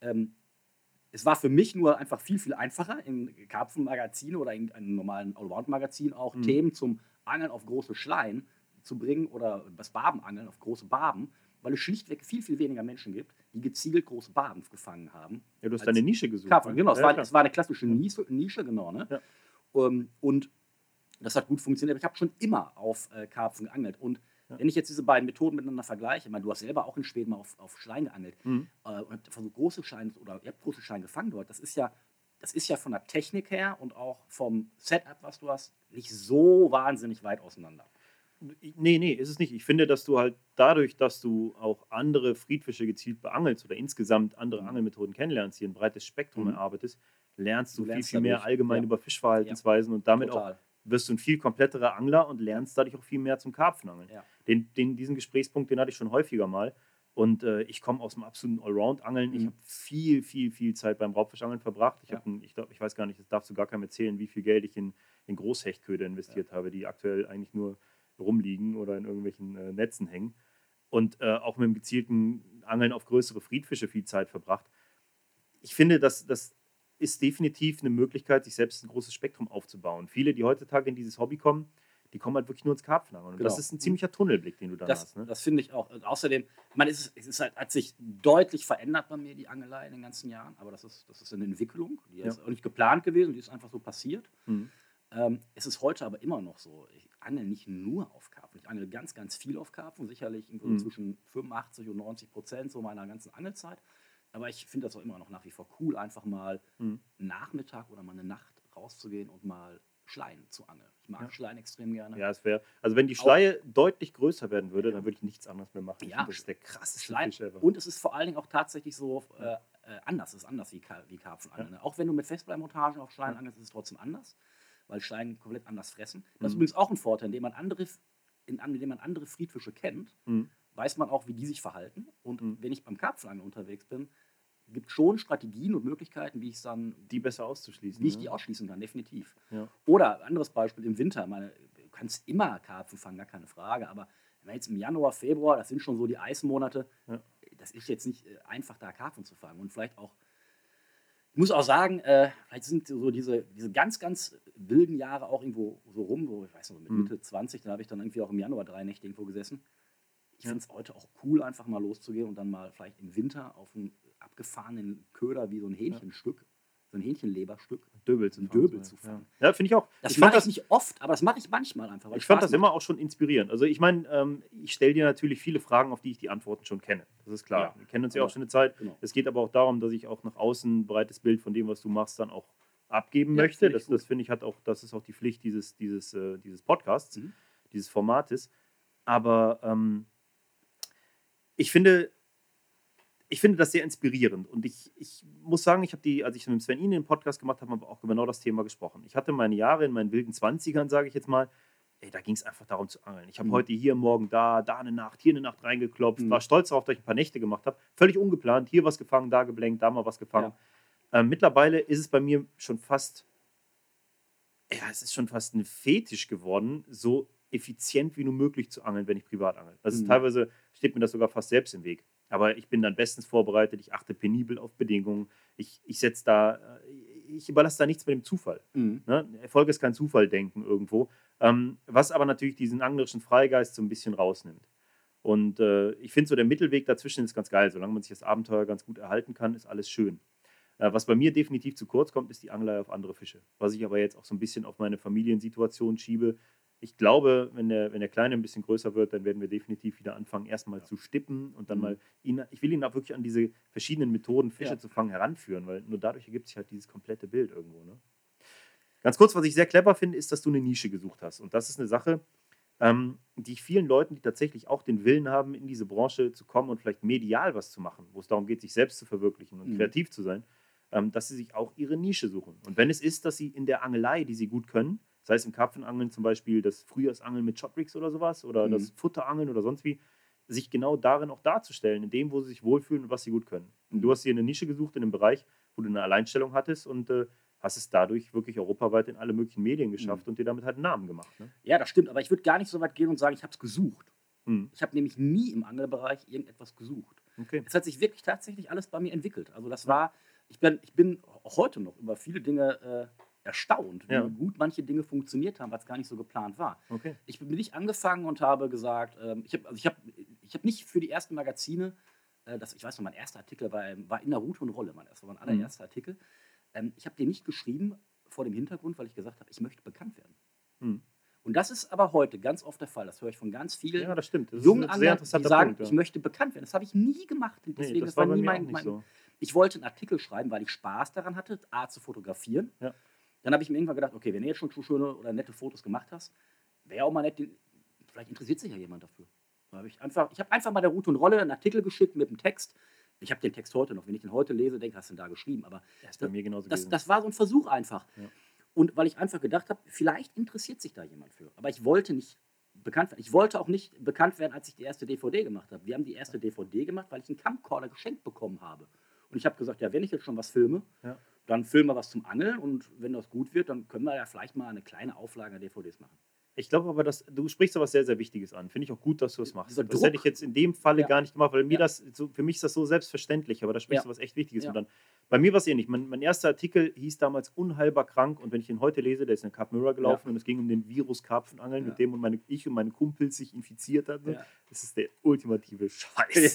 Ähm, es war für mich nur einfach viel, viel einfacher, in Karpfenmagazine oder in einem normalen Allround-Magazin auch mhm. Themen zum Angeln auf große Schleien zu bringen oder das Barbenangeln auf große Barben, weil es schlichtweg viel, viel weniger Menschen gibt, die gezielt große Barben gefangen haben. Ja, du hast deine Nische gesucht. Karpfen, ne? genau, es, ja, war, es war eine klassische Nische, Nische genau. Ne? Ja. Um, ähm, und das hat gut funktioniert, aber ich habe schon immer auf äh, Karpfen geangelt. Und ja. wenn ich jetzt diese beiden Methoden miteinander vergleiche, ich meine, du hast selber auch in Schweden mal auf, auf Schlein geangelt mhm. äh, und habt versucht, große Scheine oder ihr habt große Scheine gefangen dort, das ist ja das ist ja von der Technik her und auch vom Setup, was du hast, nicht so wahnsinnig weit auseinander. Nee, nee, ist es nicht. Ich finde, dass du halt dadurch, dass du auch andere Friedfische gezielt beangelst oder insgesamt andere mhm. Angelmethoden kennenlernst, hier ein breites Spektrum mhm. erarbeitest, lernst du, du lernst viel, viel mehr allgemein ja. über Fischverhaltensweisen ja. und damit Total. auch wirst du ein viel kompletterer Angler und lernst dadurch auch viel mehr zum Karpfenangeln. Ja. Den, den, diesen Gesprächspunkt, den hatte ich schon häufiger mal. Und äh, ich komme aus dem absoluten Allround-Angeln. Mhm. Ich habe viel, viel, viel Zeit beim Raubfischangeln verbracht. Ich, ja. ein, ich, glaub, ich weiß gar nicht, das darfst du gar keinem erzählen, wie viel Geld ich in, in Großhechtköder investiert ja. habe, die aktuell eigentlich nur rumliegen oder in irgendwelchen äh, Netzen hängen. Und äh, auch mit dem gezielten Angeln auf größere Friedfische viel Zeit verbracht. Ich finde, das, das ist definitiv eine Möglichkeit, sich selbst ein großes Spektrum aufzubauen. Viele, die heutzutage in dieses Hobby kommen, die kommen halt wirklich nur ins Karpfenangeln. Und genau. das ist ein ziemlicher Tunnelblick, den du da das, hast. Ne? Das finde ich auch. Und außerdem, es, ist, es ist halt, hat sich deutlich verändert bei mir, die Angelei in den ganzen Jahren. Aber das ist, das ist eine Entwicklung, die ja. ist auch nicht geplant gewesen, die ist einfach so passiert. Mhm. Ähm, es ist heute aber immer noch so. Ich angel nicht nur auf Karpfen. Ich angel ganz, ganz viel auf Karpfen. Sicherlich mhm. zwischen 85 und 90 Prozent so meiner ganzen Angelzeit. Aber ich finde das auch immer noch nach wie vor cool, einfach mal mhm. Nachmittag oder mal eine Nacht rauszugehen und mal Schleien zu angeln. Ich mag ja. Schleien extrem gerne. Ja, es wäre, also wenn die Schleie auch, deutlich größer werden würde, dann würde ich nichts anderes mehr machen. Ja, das ist der krasseste Schleien. Fisch ever. Und es ist vor allen Dingen auch tatsächlich so äh, äh, anders. Es ist anders wie, wie Karpfenangeln. Ja. Auch wenn du mit Festbleimontagen auf Schleien ja. angelst, ist es trotzdem anders, weil Schleien komplett anders fressen. Das ist mhm. übrigens auch ein Vorteil, indem man andere, in, indem man andere Friedfische kennt, mhm. weiß man auch, wie die sich verhalten. Und mhm. wenn ich beim Karpfenangeln unterwegs bin, gibt schon Strategien und Möglichkeiten, wie ich dann. Die besser auszuschließen. Wie ich ne? die ausschließen kann, definitiv. Ja. Oder anderes Beispiel im Winter. Meine, du kannst immer Karpfen fangen, gar keine Frage. Aber wenn jetzt im Januar, Februar, das sind schon so die Eismonate, ja. das ist jetzt nicht äh, einfach, da Karpfen zu fangen. Und vielleicht auch. Ich muss auch sagen, äh, vielleicht sind so diese, diese ganz, ganz wilden Jahre auch irgendwo so rum, wo ich weiß noch, mit mhm. Mitte 20, da habe ich dann irgendwie auch im Januar drei Nächte irgendwo gesessen. Ich ja. finde es heute auch cool, einfach mal loszugehen und dann mal vielleicht im Winter auf ein abgefahrenen Köder wie so ein Hähnchenstück, so ein Hähnchenleberstück, Döbel zu, Döbel zu fangen. Ja, ja finde ich auch. Das mache ich nicht oft, aber das mache ich manchmal einfach. ich fand das macht. immer auch schon inspirierend. Also ich meine, ähm, ich stelle dir natürlich viele Fragen, auf die ich die Antworten schon kenne. Das ist klar. Ja. Wir kennen uns ja auch schon eine Zeit. Genau. Es geht aber auch darum, dass ich auch nach außen ein breites Bild von dem, was du machst, dann auch abgeben ja, möchte. Das, das finde ich hat auch, das ist auch die Pflicht dieses, dieses, äh, dieses Podcasts, mhm. dieses Formates. Aber ähm, ich finde, ich finde das sehr inspirierend. Und ich, ich muss sagen, ich habe die, als ich mit Sven Ihnen den Podcast gemacht habe, habe auch genau das Thema gesprochen. Ich hatte meine Jahre in meinen wilden 20ern, sage ich jetzt mal, ey, da ging es einfach darum zu angeln. Ich habe Mhm. heute hier, morgen da, da eine Nacht, hier eine Nacht reingeklopft, Mhm. war stolz darauf, dass ich ein paar Nächte gemacht habe. Völlig ungeplant, hier was gefangen, da geblenkt, da mal was gefangen. Ähm, mittlerweile ist es bei mir schon fast, ja, es ist schon fast ein Fetisch geworden, so effizient wie nur möglich zu angeln, wenn ich privat angel. Das ist Mhm. teilweise, steht mir das sogar fast selbst im Weg. Aber ich bin dann bestens vorbereitet, ich achte penibel auf Bedingungen, ich, ich setze da, äh, ich überlasse da nichts mit dem Zufall. Mhm. Ne? Erfolg ist kein Zufalldenken irgendwo, ähm, was aber natürlich diesen anglerischen Freigeist so ein bisschen rausnimmt. Und äh, ich finde so der Mittelweg dazwischen ist ganz geil. Solange man sich das Abenteuer ganz gut erhalten kann, ist alles schön. Äh, was bei mir definitiv zu kurz kommt, ist die Angelei auf andere Fische. Was ich aber jetzt auch so ein bisschen auf meine Familiensituation schiebe. Ich glaube, wenn der, wenn der Kleine ein bisschen größer wird, dann werden wir definitiv wieder anfangen, erstmal zu stippen und dann Mhm. mal ihn, ich will ihn auch wirklich an diese verschiedenen Methoden, Fische Ja. zu fangen, heranführen, weil nur dadurch ergibt sich halt dieses komplette Bild irgendwo. Ne? Ganz kurz, was ich sehr clever finde, ist, dass du eine Nische gesucht hast. Und das ist eine Sache, ähm, die ich vielen Leuten, die tatsächlich auch den Willen haben, in diese Branche zu kommen und vielleicht medial was zu machen, wo es darum geht, sich selbst zu verwirklichen und Mhm. kreativ zu sein, ähm, dass sie sich auch ihre Nische suchen. Und wenn es ist, dass sie in der Angelei, die sie gut können, sei es im Karpfenangeln zum Beispiel das Frühjahrsangeln mit Shotrigs oder sowas oder Mhm. das Futterangeln oder sonst wie, sich genau darin auch darzustellen, in dem, wo sie sich wohlfühlen und was sie gut können. Und du Mhm. hast hier eine Nische gesucht in einem Bereich, wo du eine Alleinstellung hattest und äh, hast es dadurch wirklich europaweit in alle möglichen Medien geschafft und dir damit halt einen Namen gemacht. Ne? Ja, das stimmt, aber ich würde gar nicht so weit gehen und sagen, ich habe es gesucht. Hm. Ich habe nämlich nie im Angelbereich irgendetwas gesucht. Okay. Es hat sich wirklich tatsächlich alles bei mir entwickelt. Also das war, ich bin, ich bin auch heute noch über viele Dinge äh, erstaunt, wie Ja. gut manche Dinge funktioniert haben, was gar nicht so geplant war. okay. Ich bin nicht angefangen und habe gesagt, ähm, ich habe also ich hab, ich hab nicht für die ersten Magazine, äh, das, ich weiß noch, mein erster Artikel war, war in Naruto und Rolle, mein erster, mein allererster Artikel. Ähm, ich habe den nicht geschrieben vor dem Hintergrund, weil ich gesagt habe, ich möchte bekannt werden. Hm. Und das ist aber heute ganz oft der Fall. Das höre ich von ganz vielen Ja, das stimmt. Das jungen Anglern, die sagen, Punkt. ich Ja. möchte bekannt werden. Das habe ich nie gemacht. Nee, Deswegen, das das, war war nie mein, mein so. Ich wollte einen Artikel schreiben, weil ich Spaß daran hatte, A, zu fotografieren. Ja. Dann habe ich mir irgendwann gedacht, okay, wenn du jetzt schon so schöne oder nette Fotos gemacht hast, wäre auch mal nett, vielleicht interessiert sich ja jemand dafür. Da habe ich einfach, ich habe einfach mal der Route und Rolle einen Artikel geschickt mit einem Text. Ich habe den Text heute noch. Wenn ich den heute lese, denke ich, hast du den da geschrieben. Aber Das das, gewesen. das war so ein Versuch einfach. Ja. Und weil ich einfach gedacht habe, vielleicht interessiert sich da jemand für. Aber ich wollte nicht bekannt werden. Ich wollte auch nicht bekannt werden, als ich die erste DVD gemacht habe. Wir haben die erste DVD gemacht, weil ich einen Camcorder geschenkt bekommen habe. Und ich habe gesagt, ja, wenn ich jetzt schon was filme, Ja. Dann filmen wir was zum Angeln und wenn das gut wird, dann können wir ja vielleicht mal eine kleine Auflage der DVDs machen. Ich glaube aber, dass du sprichst was sehr, sehr Wichtiges an. Finde ich auch gut, dass du das machst. Das hätte ich jetzt in dem Falle Ja. gar nicht gemacht, weil mir Ja. das, so, für mich ist das so selbstverständlich, aber da sprichst Ja. du was echt Wichtiges. Ja. Und dann, bei mir war es ähnlich. Mein, mein erster Artikel hieß damals Unheilbar krank und wenn ich den heute lese, der ist in Carp Mirror gelaufen Ja. und es ging um den Virus Karpfenangeln, Ja. mit dem und meine, ich und meine Kumpels sich infiziert hatten. Ja. Das ist der ultimative Scheiß.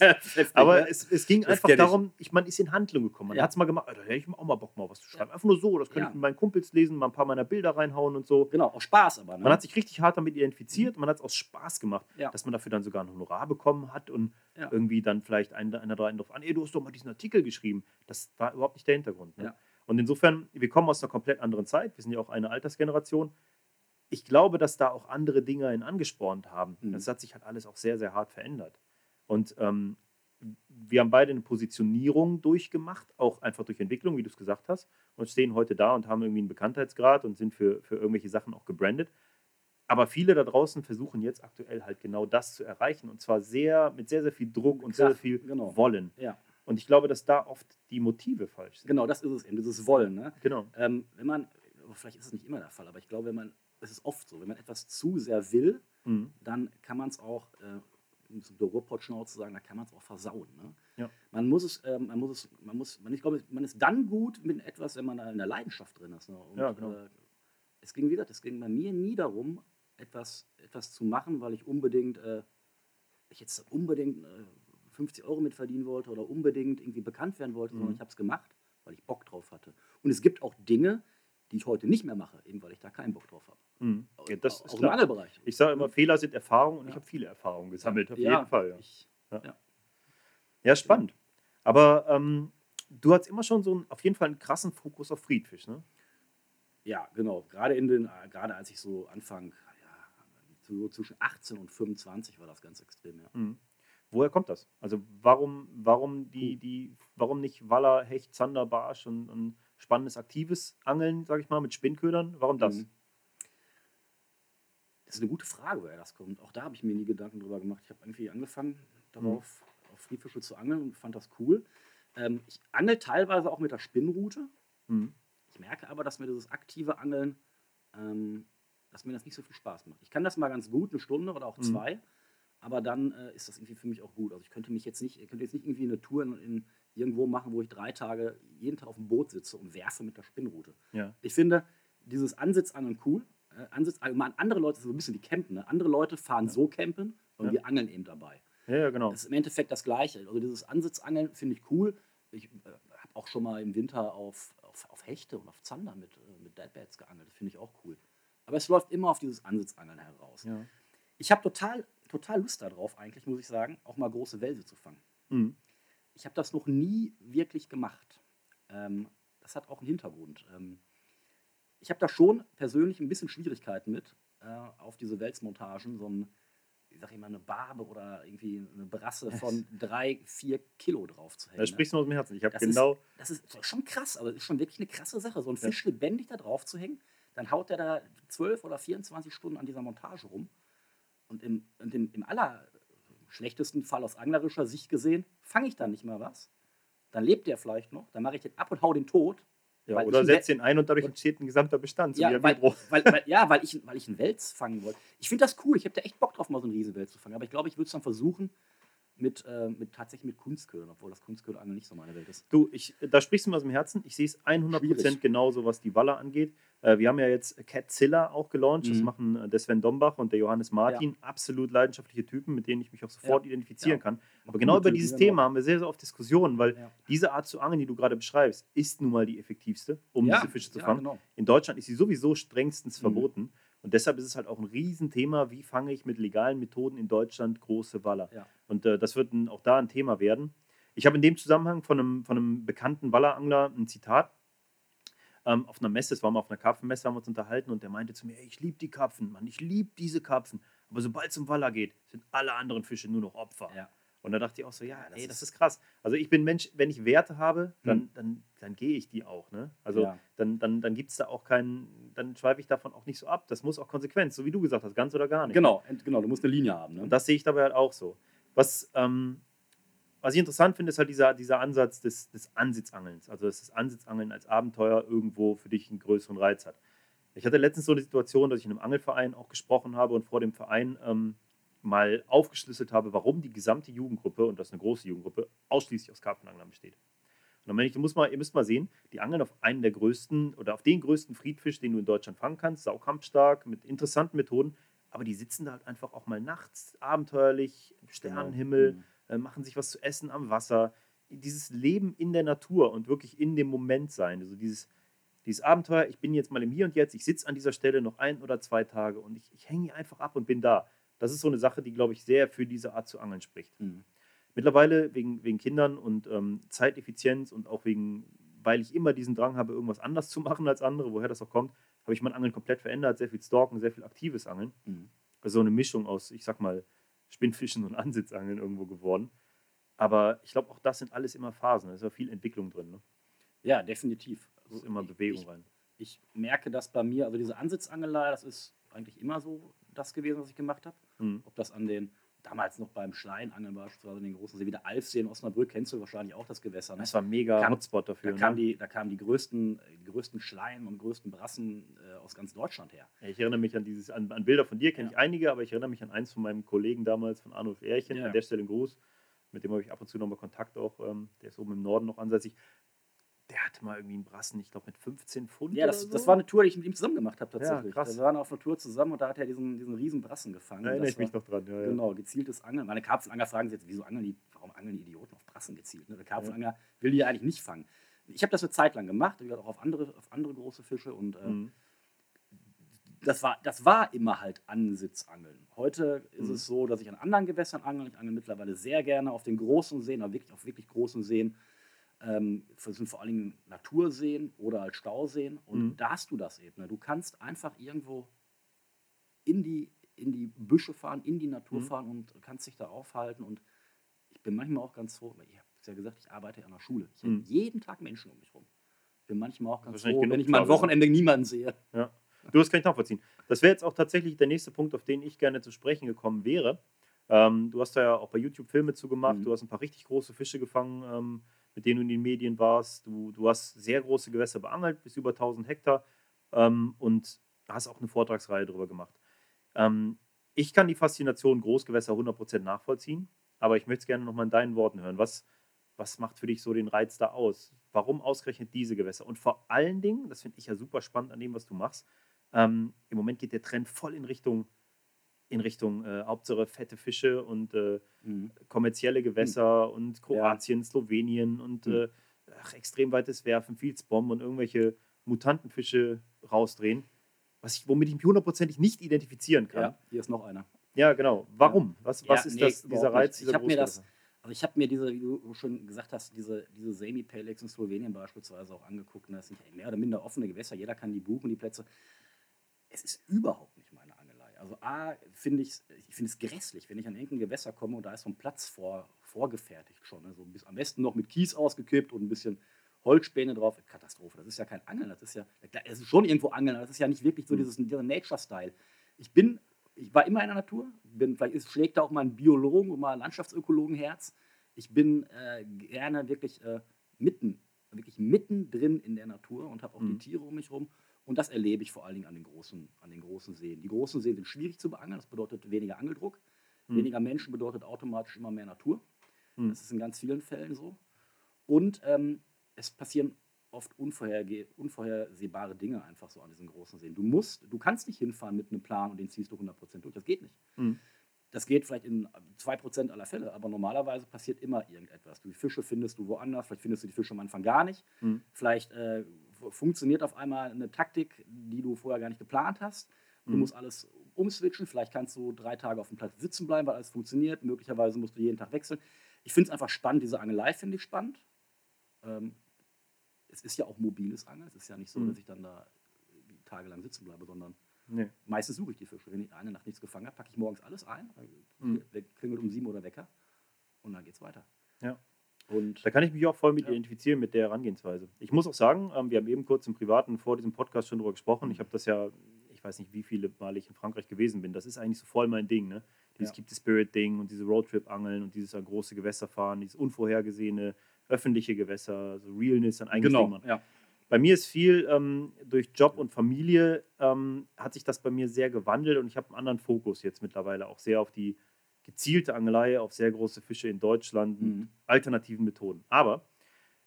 Aber es, es ging Das einfach darum, ich, man ist in Handlung gekommen. Man Ja. hat es mal gemacht, da hätte ich auch mal Bock, mal was zu schreiben. Einfach nur so, das könnte ich mit meinen Kumpels lesen, mal ein paar meiner Bilder reinhauen und so. Genau, auch Spaß aber. Ne? Man hat sich richtig hart damit identifiziert, man hat es aus Spaß gemacht, dass man dafür dann sogar ein Honorar bekommen hat und Ja. irgendwie dann vielleicht einer, einer da einen drauf an, ey, du hast doch mal diesen Artikel geschrieben. Das war überhaupt nicht der Hintergrund. Ne? Ja. Und insofern, wir kommen aus einer komplett anderen Zeit, wir sind ja auch eine Altersgeneration. Ich glaube, dass da auch andere Dinge einen angespornt haben. Mhm. Das hat sich halt alles auch sehr, sehr hart verändert. Und ähm, wir haben beide eine Positionierung durchgemacht, auch einfach durch Entwicklung, wie du es gesagt hast, und stehen heute da und haben irgendwie einen Bekanntheitsgrad und sind für, für irgendwelche Sachen auch gebrandet. Aber viele da draußen versuchen jetzt aktuell halt genau das zu erreichen und zwar sehr mit sehr, sehr viel Druck und sehr, sehr Kraft, viel genau. Wollen. ja, Und ich glaube, dass da oft die Motive falsch sind. genau, das ist es eben, dieses Wollen. Ne? Genau. Ähm, wenn man, vielleicht ist es nicht immer der Fall, aber ich glaube, wenn man, es ist oft so, wenn man etwas zu sehr will, Mhm. dann kann man es auch, äh, um so Ruhrpott-Schnauze zu sagen, da kann man es auch versauen. Ne? Ja. Man muss es, ähm, man muss es, man muss, man, ich glaube, man ist dann gut mit etwas, wenn man da in der Leidenschaft drin ist. Ne? Und, Ja, genau. äh, es ging, wie gesagt, es ging bei mir nie darum, etwas, etwas zu machen, weil ich unbedingt, äh, ich jetzt unbedingt äh, 50 Euro mit verdienen wollte oder unbedingt irgendwie bekannt werden wollte, Mhm. sondern ich habe es gemacht, weil ich Bock drauf hatte. Und es gibt auch Dinge, die ich heute nicht mehr mache, eben weil ich da keinen Bock drauf habe. Mhm. Ja, das auch ist im klar. Angelbereich. Ich sage immer, Fehler sind Erfahrung und ich Ja. habe viele Erfahrungen gesammelt, auf Ja, jeden Fall. Ja, Ich, ja spannend. Aber ähm, du hast immer schon so einen, auf jeden Fall einen krassen Fokus auf Friedfisch, ne? Ja, genau. Gerade in den, äh, gerade als ich so Anfang, so zwischen 18 und 25 war das ganz extrem, ja. Mhm. Woher kommt das? Also warum, warum die, die, warum nicht Waller, Hecht, Zander, Barsch und, und spannendes aktives Angeln, sage ich mal, mit Spinnködern? Warum das? Mhm. Das ist eine gute Frage, woher das kommt. Auch da habe ich mir nie Gedanken drüber gemacht. Ich habe irgendwie angefangen, darauf mhm. auf Friedfische zu angeln und fand das cool. Ähm, ich angel teilweise auch mit der Spinnrute. Mhm. Ich merke aber, dass mir dieses aktive Angeln, ähm, dass mir das nicht so viel Spaß macht. Ich kann das mal ganz gut, eine Stunde oder auch mhm. zwei, aber dann äh, ist das irgendwie für mich auch gut. Also ich könnte mich jetzt nicht, ich könnte jetzt nicht irgendwie eine Tour in, in irgendwo machen, wo ich drei Tage jeden Tag auf dem Boot sitze und werfe mit der Spinnrute. Ja. Ich finde dieses Ansitzangeln cool. Äh, Ansitz, also andere Leute, so ein bisschen wie Campen, ne? andere Leute fahren ja. so campen und ja. wir angeln eben dabei. Ja, ja, genau. Das ist im Endeffekt das Gleiche. Also dieses Ansitzangeln finde ich cool. Ich äh, habe auch schon mal im Winter auf, auf, auf Hechte und auf Zander mit, äh, mit Deadbats geangelt. Das finde ich auch cool. Aber es läuft immer auf dieses Ansitzangeln heraus. Ja. Ich habe total, total Lust darauf, eigentlich, muss ich sagen, auch mal große Wälse zu fangen. Mhm. Ich habe das noch nie wirklich gemacht. Ähm, das hat auch einen Hintergrund. Ähm, ich habe da schon persönlich ein bisschen Schwierigkeiten mit, äh, auf diese Wälzmontagen so ein ich sag immer, eine Barbe oder irgendwie eine Brasse von drei, vier Kilo drauf zu hängen. Da sprichst du aus dem Herzen. Ich habe genau. Ist, das ist schon krass, aber das ist schon wirklich eine krasse Sache, so ein Fisch ja. lebendig da drauf zu hängen. Dann haut der da zwölf oder 24 Stunden an dieser Montage rum. Und im, und im, im aller schlechtesten Fall aus anglerischer Sicht gesehen, fange ich dann nicht mal was. Dann lebt der vielleicht noch, dann mache ich den ab und hau den tot. Ja, oder setzt den ein und dadurch entsteht ein gesamter Bestand. So ja, weil, weil, weil, ja weil, ich, weil ich einen Wels fangen wollte. Ich finde das cool. Ich habe da echt Bock drauf, mal so einen Riesenwels zu fangen. Aber ich glaube, ich würde es dann versuchen, mit, äh, mit tatsächlich mit Kunstködern, obwohl das Kunstköderangeln nicht so meine Welt ist. Du, ich, da sprichst du mir aus dem Herzen. Ich sehe es 100% Schwierig. genauso, was die Waller angeht. Äh, wir haben ja jetzt Catzilla auch gelauncht. Mhm. Das machen äh, der Sven Dombach und der Johannes Martin. Ja. Absolut leidenschaftliche Typen, mit denen ich mich auch sofort ja. identifizieren ja. kann. Aber genau über dieses Thema haben wir sehr, sehr oft Diskussionen, weil diese Art zu angeln, die du gerade beschreibst, ist nun mal die effektivste, um diese Fische zu fangen. Genau. In Deutschland ist sie sowieso strengstens mhm. verboten. Und deshalb ist es halt auch ein Riesenthema, wie fange ich mit legalen Methoden in Deutschland große Waller. Und äh, das wird ein, auch da ein Thema werden. Ich habe in dem Zusammenhang von einem, von einem bekannten Wallerangler ein Zitat. Ähm, auf einer Messe, es war mal auf einer Karpfenmesse, haben wir uns unterhalten und der meinte zu mir, hey, ich liebe die Karpfen, Mann, ich liebe diese Karpfen. Aber sobald es um Waller geht, sind alle anderen Fische nur noch Opfer. Ja. Und da dachte ich auch so, ja, das, ey, das ist krass. Also ich bin Mensch, wenn ich Werte habe, dann, mhm. dann, dann gehe ich die auch. Ne? Also ja. dann, dann, dann gibt es da auch keinen, dann schweife ich davon auch nicht so ab. Das muss auch Konsequenz, so wie du gesagt hast, ganz oder gar nicht. Genau, genau, du musst eine Linie haben. Ne? Und das sehe ich dabei halt auch so. Was, ähm, was ich interessant finde, ist halt dieser, dieser Ansatz des, des Ansitzangelns. Also dass das Ansitzangeln als Abenteuer irgendwo für dich einen größeren Reiz hat. Ich hatte letztens so eine Situation, dass ich in einem Angelverein auch gesprochen habe und vor dem Verein ähm, mal aufgeschlüsselt habe, warum die gesamte Jugendgruppe, und das ist eine große Jugendgruppe, ausschließlich aus Karpfenanglern besteht. Und dann meine ich, du musst mal, ihr müsst mal sehen, die angeln auf einen der größten oder auf den größten Friedfisch, den du in Deutschland fangen kannst, saukampfstark, mit interessanten Methoden, aber die sitzen da halt einfach auch mal nachts, abenteuerlich, im genau. Sternenhimmel, genau. Äh, machen sich was zu essen am Wasser. Dieses Leben in der Natur und wirklich in dem Moment sein, also dieses, dieses Abenteuer, ich bin jetzt mal im Hier und Jetzt, ich sitze an dieser Stelle noch ein oder zwei Tage und ich, ich hänge hier einfach ab und bin da. Das ist so eine Sache, die, glaube ich, sehr für diese Art zu angeln spricht. Mhm. Mittlerweile wegen, wegen Kindern und ähm, Zeiteffizienz und auch wegen, weil ich immer diesen Drang habe, irgendwas anders zu machen als andere, woher das auch kommt, habe ich mein Angeln komplett verändert, sehr viel Stalken, sehr viel aktives Angeln. Mhm. Also so eine Mischung aus, ich sag mal, Spinnfischen und *laughs* Ansitzangeln irgendwo geworden. Aber ich glaube, auch das sind alles immer Phasen. Da ist ja viel Entwicklung drin. Ne? Ja, definitiv. Also ist immer Bewegung ich, rein. Ich merke das bei mir, also diese Ansitzangelei, das ist eigentlich immer so das gewesen, was ich gemacht habe. Mhm. Ob das an den, damals noch beim Schleinangeln beispielsweise in den großen See, wie der Alfsee in Osnabrück, kennst du wahrscheinlich auch das Gewässer. Ne? Das war mega kam, Hotspot dafür. Da, ne? kam die, da kamen die größten, die größten Schleien und größten Brassen äh, aus ganz Deutschland her. Ja, ich erinnere mich an dieses, an, an Bilder von dir, kenne ja. ich einige, aber ich erinnere mich an eins von meinem Kollegen damals, von Arnulf Ehrchen, ja. an der Stelle ein Gruß. Mit dem habe ich ab und zu nochmal Kontakt auch. Ähm, der ist oben im Norden noch ansässig der hatte mal irgendwie einen Brassen, ich glaube mit 15 Pfund. Ja, das, so. das war eine Tour, die ich mit ihm zusammen gemacht habe tatsächlich. Ja, krass. Wir waren auf einer Tour zusammen und da hat er diesen, diesen riesen Brassen gefangen. Da erinnere ich mich noch dran, ja, Genau, gezieltes Angeln. Meine Karpfenangler fragen sich jetzt, wieso angeln die, warum angeln die Idioten auf Brassen gezielt? Ne? Der Karpfenangler ja. will die ja eigentlich nicht fangen. Ich habe das eine Zeit lang gemacht, auch auf andere, auf andere große Fische und äh, mhm. das, war, das war immer halt Ansitzangeln. Heute ist mhm. es so, dass ich an anderen Gewässern angle. Ich angle mittlerweile sehr gerne auf den großen Seen, aber wirklich auf wirklich großen Seen ähm, das sind vor allen Dingen Naturseen oder halt Stauseen. Und mhm. da hast du das eben. Ne? Du kannst einfach irgendwo in die, in die Büsche fahren, in die Natur mhm. fahren und kannst dich da aufhalten. Und ich bin manchmal auch ganz froh, ich habe es ja gesagt, ich arbeite an der Schule. Ich mhm. habe jeden Tag Menschen um mich rum. Ich bin manchmal auch ganz froh, wenn ich mal am Wochenende niemanden sehe. Ja. Du, das kann ich nachvollziehen. Das wäre jetzt auch tatsächlich der nächste Punkt, auf den ich gerne zu sprechen gekommen wäre. Ähm, du hast da ja auch bei YouTube Filme zugemacht, mhm. du hast ein paar richtig große Fische gefangen, ähm, mit denen du in den Medien warst. Du, du hast sehr große Gewässer beangelt, bis über 1000 Hektar ähm, und hast auch eine Vortragsreihe darüber gemacht. Ähm, ich kann die Faszination Großgewässer 100% nachvollziehen, aber ich möchte es gerne nochmal in deinen Worten hören. Was, was macht für dich so den Reiz da aus? Warum ausgerechnet diese Gewässer? Und vor allen Dingen, das finde ich ja super spannend an dem, was du machst, ähm, im Moment geht der Trend voll in Richtung in Richtung äh, Hauptsache fette Fische und äh, mhm. kommerzielle Gewässer mhm. und Kroatien, ja. Slowenien und mhm. äh, ach, extrem weites Werfen, Fieldsbomben und irgendwelche Mutantenfische rausdrehen, was ich, womit ich mich hundertprozentig nicht identifizieren kann. Ja, hier ist noch einer. Ja, genau. Warum? Was, was ja, ist nee, das, dieser Reiz? Dieser ich habe mir das, also ich habe mir diese, wie du schon gesagt hast, diese, diese Semi Palex in Slowenien beispielsweise auch angeguckt. Und das sind mehr oder minder offene Gewässer. Jeder kann die buchen, die Plätze. Es ist überhaupt A, finde ich, ich finde es grässlich, wenn ich an irgendein Gewässer komme und da ist so ein Platz vor, vorgefertigt schon. Also bis, am besten noch mit Kies ausgekippt und ein bisschen Holzspäne drauf. Katastrophe. Das ist ja kein Angeln. Das ist ja, es ist schon irgendwo Angeln, aber das ist ja nicht wirklich so hm. dieses, dieser Nature-Style. Ich bin, ich war immer in der Natur. Bin, vielleicht ist, schlägt da auch mal ein Biologen und mal ein Landschaftsökologen-Herz. Ich bin äh, gerne wirklich äh, mitten, wirklich mittendrin in der Natur und habe auch mhm. die Tiere um mich herum und das erlebe ich vor allen Dingen an den großen, an den großen Seen. Die großen Seen sind schwierig zu beangeln, das bedeutet weniger Angeldruck. Mhm. Weniger Menschen bedeutet automatisch immer mehr Natur. Mhm. Das ist in ganz vielen Fällen so. Und ähm, es passieren oft unvorhersehbare Dinge einfach so an diesen großen Seen. Du musst, du kannst nicht hinfahren mit einem Plan und den ziehst du 100% durch. Das geht nicht. Mhm. Das geht vielleicht in 2% aller Fälle, aber normalerweise passiert immer irgendetwas. Die Fische findest du woanders, vielleicht findest du die Fische am Anfang gar nicht. Mhm. Vielleicht äh, funktioniert auf einmal eine Taktik, die du vorher gar nicht geplant hast. Du mhm. musst alles umswitchen. Vielleicht kannst du drei Tage auf dem Platz sitzen bleiben, weil alles funktioniert. Möglicherweise musst du jeden Tag wechseln. Ich finde es einfach spannend. Diese Angelei finde ich spannend. Ähm, es ist ja auch mobiles Angeln. Es ist ja nicht so, mhm. dass ich dann da tagelang sitzen bleibe, sondern Nee. Meistens suche ich die Fische. Wenn ich eine Nacht nichts gefangen habe, packe ich morgens alles ein, mhm. klingelt um sieben oder Wecker und dann geht's weiter. Ja. Und da kann ich mich auch voll mit ja. identifizieren mit der Herangehensweise. Ich muss auch sagen, ähm, wir haben eben kurz im Privaten vor diesem Podcast schon darüber gesprochen. Ich habe das ja, ich weiß nicht, wie viele Mal ich in Frankreich gewesen bin. Das ist eigentlich so voll mein Ding. Ne? Dieses ja. Keep the Spirit-Ding und diese Roadtrip-Angeln und dieses an große Gewässer fahren, dieses unvorhergesehene öffentliche Gewässer, so Realness an eigentlich genau, ja. Bei mir ist viel ähm, durch Job und Familie ähm, hat sich das bei mir sehr gewandelt und ich habe einen anderen Fokus jetzt mittlerweile auch sehr auf die gezielte Angelei, auf sehr große Fische in Deutschland mit mhm. alternativen Methoden. Aber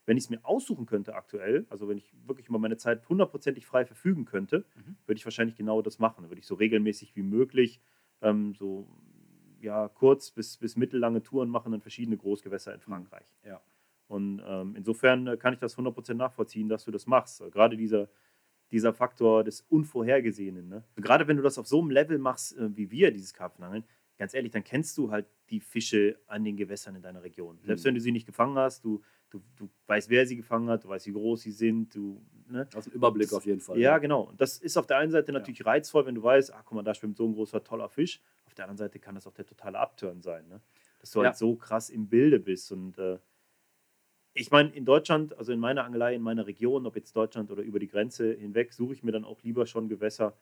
wenn ich es mir aussuchen könnte aktuell, also wenn ich wirklich über meine Zeit hundertprozentig frei verfügen könnte, mhm. würde ich wahrscheinlich genau das machen. Dann würde ich so regelmäßig wie möglich ähm, so ja, kurz bis, bis mittellange Touren machen in verschiedene Großgewässer in mhm. Frankreich. Ja. Und ähm, insofern äh, kann ich das 100% nachvollziehen, dass du das machst. Gerade dieser, dieser Faktor des Unvorhergesehenen. Ne? Gerade wenn du das auf so einem Level machst äh, wie wir, dieses Karpfenangeln, ganz ehrlich, dann kennst du halt die Fische an den Gewässern in deiner Region. Mhm. Selbst wenn du sie nicht gefangen hast, du, du, du weißt, wer sie gefangen hat, du weißt, wie groß sie sind. Du, ne? Aus dem Überblick das, auf jeden Fall. Ja, ja, genau. Und das ist auf der einen Seite natürlich ja. reizvoll, wenn du weißt, ach guck mal, da schwimmt so ein großer, toller Fisch. Auf der anderen Seite kann das auch der totale Upturn sein. Ne? Dass du ja. halt so krass im Bilde bist und äh, ich meine, in Deutschland, also in meiner Angelei, in meiner Region, ob jetzt Deutschland oder über die Grenze hinweg, suche ich mir dann auch lieber schon Gewässer,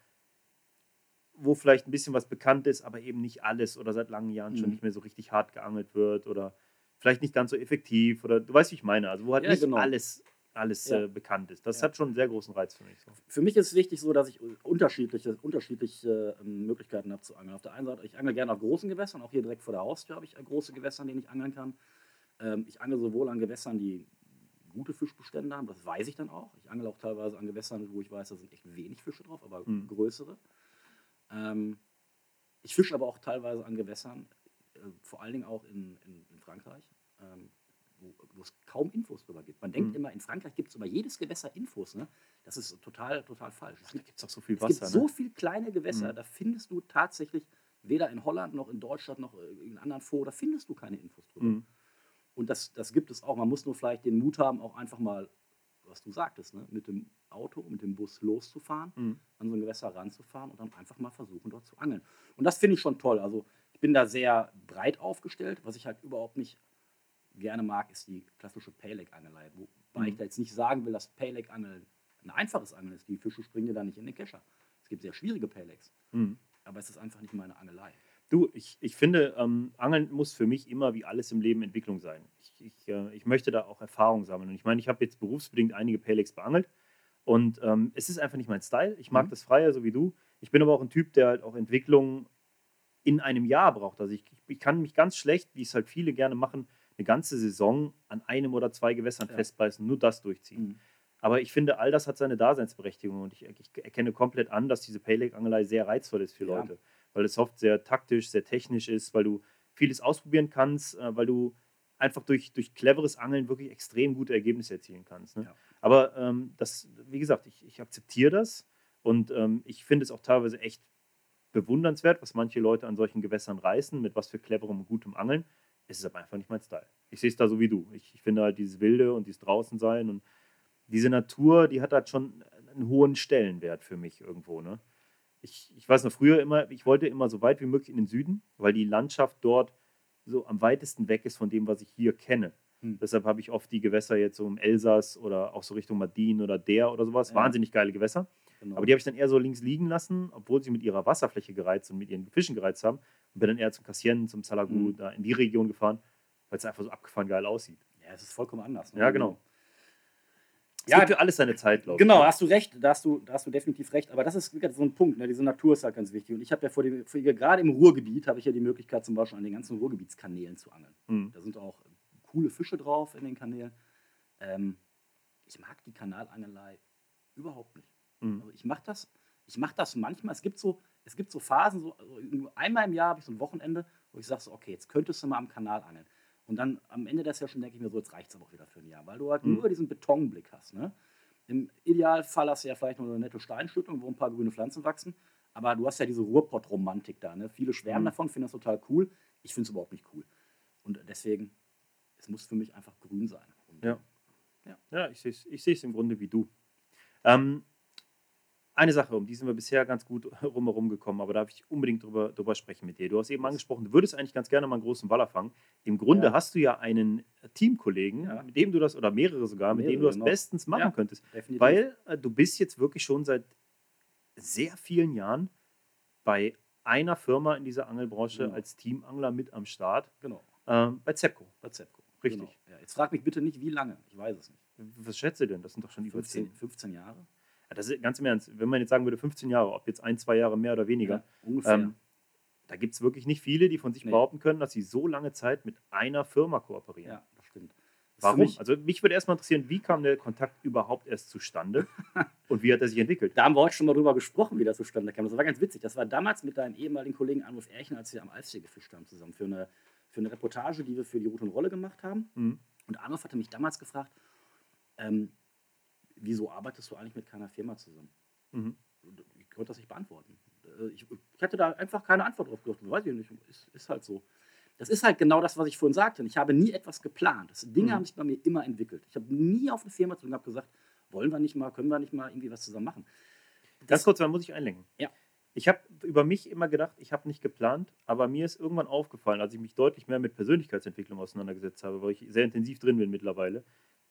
wo vielleicht ein bisschen was bekannt ist, aber eben nicht alles oder seit langen Jahren mhm. schon nicht mehr so richtig hart geangelt wird oder vielleicht nicht ganz so effektiv oder du weißt, wie ich meine. Also wo halt ja, nicht genau. alles, alles ja. äh, bekannt ist. Das ja. hat schon einen sehr großen Reiz für mich. So. Für mich ist es wichtig so, dass ich unterschiedliche, unterschiedliche äh, Möglichkeiten habe zu angeln. Auf der einen Seite, ich angle gerne auf großen Gewässern, auch hier direkt vor der Haustür habe ich äh, große Gewässer, an denen ich angeln kann. Ähm, ich angle sowohl an Gewässern, die gute Fischbestände haben, das weiß ich dann auch. Ich angle auch teilweise an Gewässern, wo ich weiß, da sind echt wenig Fische drauf, aber mhm. größere. Ähm, ich fische aber auch teilweise an Gewässern, äh, vor allen Dingen auch in, in, in Frankreich, ähm, wo, es kaum Infos darüber gibt. Man denkt mhm. immer, in Frankreich gibt es über jedes Gewässer Infos. Ne? Das ist total, total falsch. Es gibt, da gibt auch so viel Wasser. Es gibt ne? so viele kleine Gewässer, mhm. da findest du tatsächlich weder in Holland noch in Deutschland noch in anderen Fonds, da findest du keine Infos drüber. Mhm. Und das, das gibt es auch. Man muss nur vielleicht den Mut haben, auch einfach mal, was du sagtest, ne, mit dem Auto, mit dem Bus loszufahren, mhm. an so ein Gewässer ranzufahren und dann einfach mal versuchen, dort zu angeln. Und das finde ich schon toll. Also ich bin da sehr breit aufgestellt. Was ich halt überhaupt nicht gerne mag, ist die klassische Payleg-Angelei. Wobei mhm. ich da jetzt nicht sagen will, dass Payleg-Angeln ein einfaches Angeln ist. Die Fische springen dir da nicht in den Kescher gibt sehr schwierige Pelex. Mhm. Aber es ist einfach nicht meine Angelei. Du, ich, ich finde, ähm, Angeln muss für mich immer wie alles im Leben Entwicklung sein. Ich, ich, äh, ich möchte da auch Erfahrung sammeln. Und ich meine, ich habe jetzt berufsbedingt einige Pelex beangelt. Und ähm, es ist einfach nicht mein Style. Ich mag Mhm. das Freie, so wie du. Ich bin aber auch ein Typ, der halt auch Entwicklung in einem Jahr braucht. Also ich, ich kann mich ganz schlecht, wie es halt viele gerne machen, eine ganze Saison an einem oder zwei Gewässern Ja. festbeißen, nur das durchziehen. Mhm. Aber ich finde, all das hat seine Daseinsberechtigung und ich, ich erkenne komplett an, dass diese Pay-Leg-Angelei sehr reizvoll ist für Ja. Leute, weil es oft sehr taktisch, sehr technisch ist, weil du vieles ausprobieren kannst, äh, weil du einfach durch, durch cleveres Angeln wirklich extrem gute Ergebnisse erzielen kannst. Ne? Ja. Aber ähm, das, wie gesagt, ich, ich akzeptiere das und ähm, ich finde es auch teilweise echt bewundernswert, was manche Leute an solchen Gewässern reißen, mit was für cleverem und gutem Angeln. Es ist aber einfach nicht mein Style. Ich sehe es da so wie du. Ich, ich finde halt dieses Wilde und dieses Draußensein und diese Natur, die hat halt schon einen hohen Stellenwert für mich irgendwo. Ne? Ich, ich weiß noch früher immer, ich wollte immer so weit wie möglich in den Süden, weil die Landschaft dort so am weitesten weg ist von dem, was ich hier kenne. Hm. Deshalb habe ich oft die Gewässer jetzt so im Elsass oder auch so Richtung Madin oder Der oder sowas. Ja. Wahnsinnig geile Gewässer. Genau. Aber die habe ich dann eher so links liegen lassen, obwohl sie mit ihrer Wasserfläche gereizt und mit ihren Fischen gereizt haben. Und bin dann eher zum Cassien, zum Salagu, Mhm. da in die Region gefahren, weil es einfach so abgefahren geil aussieht. ja, es ist vollkommen anders. ne? Ja, genau. Es Ja, gibt für alles seine Zeit, glaube ich. Genau, hast du recht, da hast du, da hast du definitiv recht. Aber das ist so ein Punkt, ne? diese Natur ist halt ganz wichtig. Und ich habe ja vor dem, vor, gerade im Ruhrgebiet, habe ich ja die Möglichkeit, zum Beispiel an den ganzen Ruhrgebietskanälen zu angeln. Mhm. Da sind auch coole Fische drauf in den Kanälen. Ähm, ich mag die Kanalangelei überhaupt nicht. Mhm. Also ich mache das, ich mache das manchmal. Es gibt so, es gibt so Phasen, so also nur einmal im Jahr habe ich so ein Wochenende, wo ich sage so, okay, jetzt könntest du mal am Kanal angeln. Und dann am Ende der Session denke ich mir so, jetzt reicht es aber auch wieder für ein Jahr, weil du halt Mhm. nur diesen Betonblick hast. Ne? Im Idealfall hast du ja vielleicht noch eine nette Steinschüttung, wo ein paar grüne Pflanzen wachsen. Aber du hast ja diese Ruhrpott-Romantik da. Ne? Viele schwärmen Mhm. davon, finden das total cool. Ich finde es überhaupt nicht cool. Und deswegen, es muss für mich einfach grün sein. Und, Ja. Ja, ich sehe es ich seh's im Grunde wie du. Ähm, eine Sache, um die sind wir bisher ganz gut *laughs* rumherum gekommen, aber da darf ich unbedingt drüber, drüber sprechen mit dir. Du hast eben angesprochen, du würdest eigentlich ganz gerne mal einen großen Waller fangen. Im Grunde Ja. hast du ja einen Teamkollegen, Ja. mit dem du das, oder mehrere sogar, mit dem du Mehrere, das genau. bestens machen Ja. könntest. Definitiv. Weil äh, du bist jetzt wirklich schon seit sehr vielen Jahren bei einer Firma in dieser Angelbranche Genau. als Teamangler mit am Start, Genau, ähm, bei Zepco. bei Zepco. Richtig. Genau. Jetzt frag mich bitte nicht, wie lange. Ich weiß es nicht. Was schätzt du denn? Das sind doch schon über 10. 15, 15 Jahre? Das ist ganz im Ernst, wenn man jetzt sagen würde 15 Jahre, ob jetzt ein, zwei Jahre mehr oder weniger, Ja, ungefähr. ähm, da gibt es wirklich nicht viele, die von sich Nee. behaupten können, dass sie so lange Zeit mit einer Firma kooperieren. ja, das stimmt. Das Warum? Mich, also mich würde erstmal interessieren, wie kam der Kontakt überhaupt erst zustande *laughs* und wie hat er sich entwickelt? da haben wir heute schon mal drüber gesprochen, wie das zustande kam. Das war ganz witzig. Das war damals mit deinem ehemaligen Kollegen Anruf Erchen, als wir am Alfsee gefischt haben zusammen für eine, für eine Reportage, die wir für die Route und Rolle gemacht haben. Mhm. Und Arnulf hatte mich damals gefragt, ähm, wieso arbeitest du eigentlich mit keiner Firma zusammen? Mhm. Ich konnte das nicht beantworten. Äh, Ich, ich hatte da einfach keine Antwort drauf gedacht. Weiß ich nicht. Ist, ist halt so. Das ist halt genau das, was ich vorhin sagte. Ich habe nie etwas geplant. Das, Dinge Mhm. haben sich bei mir immer entwickelt. Ich habe nie auf eine Firma zu und habe gesagt, wollen wir nicht mal, können wir nicht mal irgendwie was zusammen machen. Ganz kurz, da muss ich einlenken. Ja. Ich habe über mich immer gedacht, ich habe nicht geplant, aber mir ist irgendwann aufgefallen, als ich mich deutlich mehr mit Persönlichkeitsentwicklung auseinandergesetzt habe, weil ich sehr intensiv drin bin mittlerweile,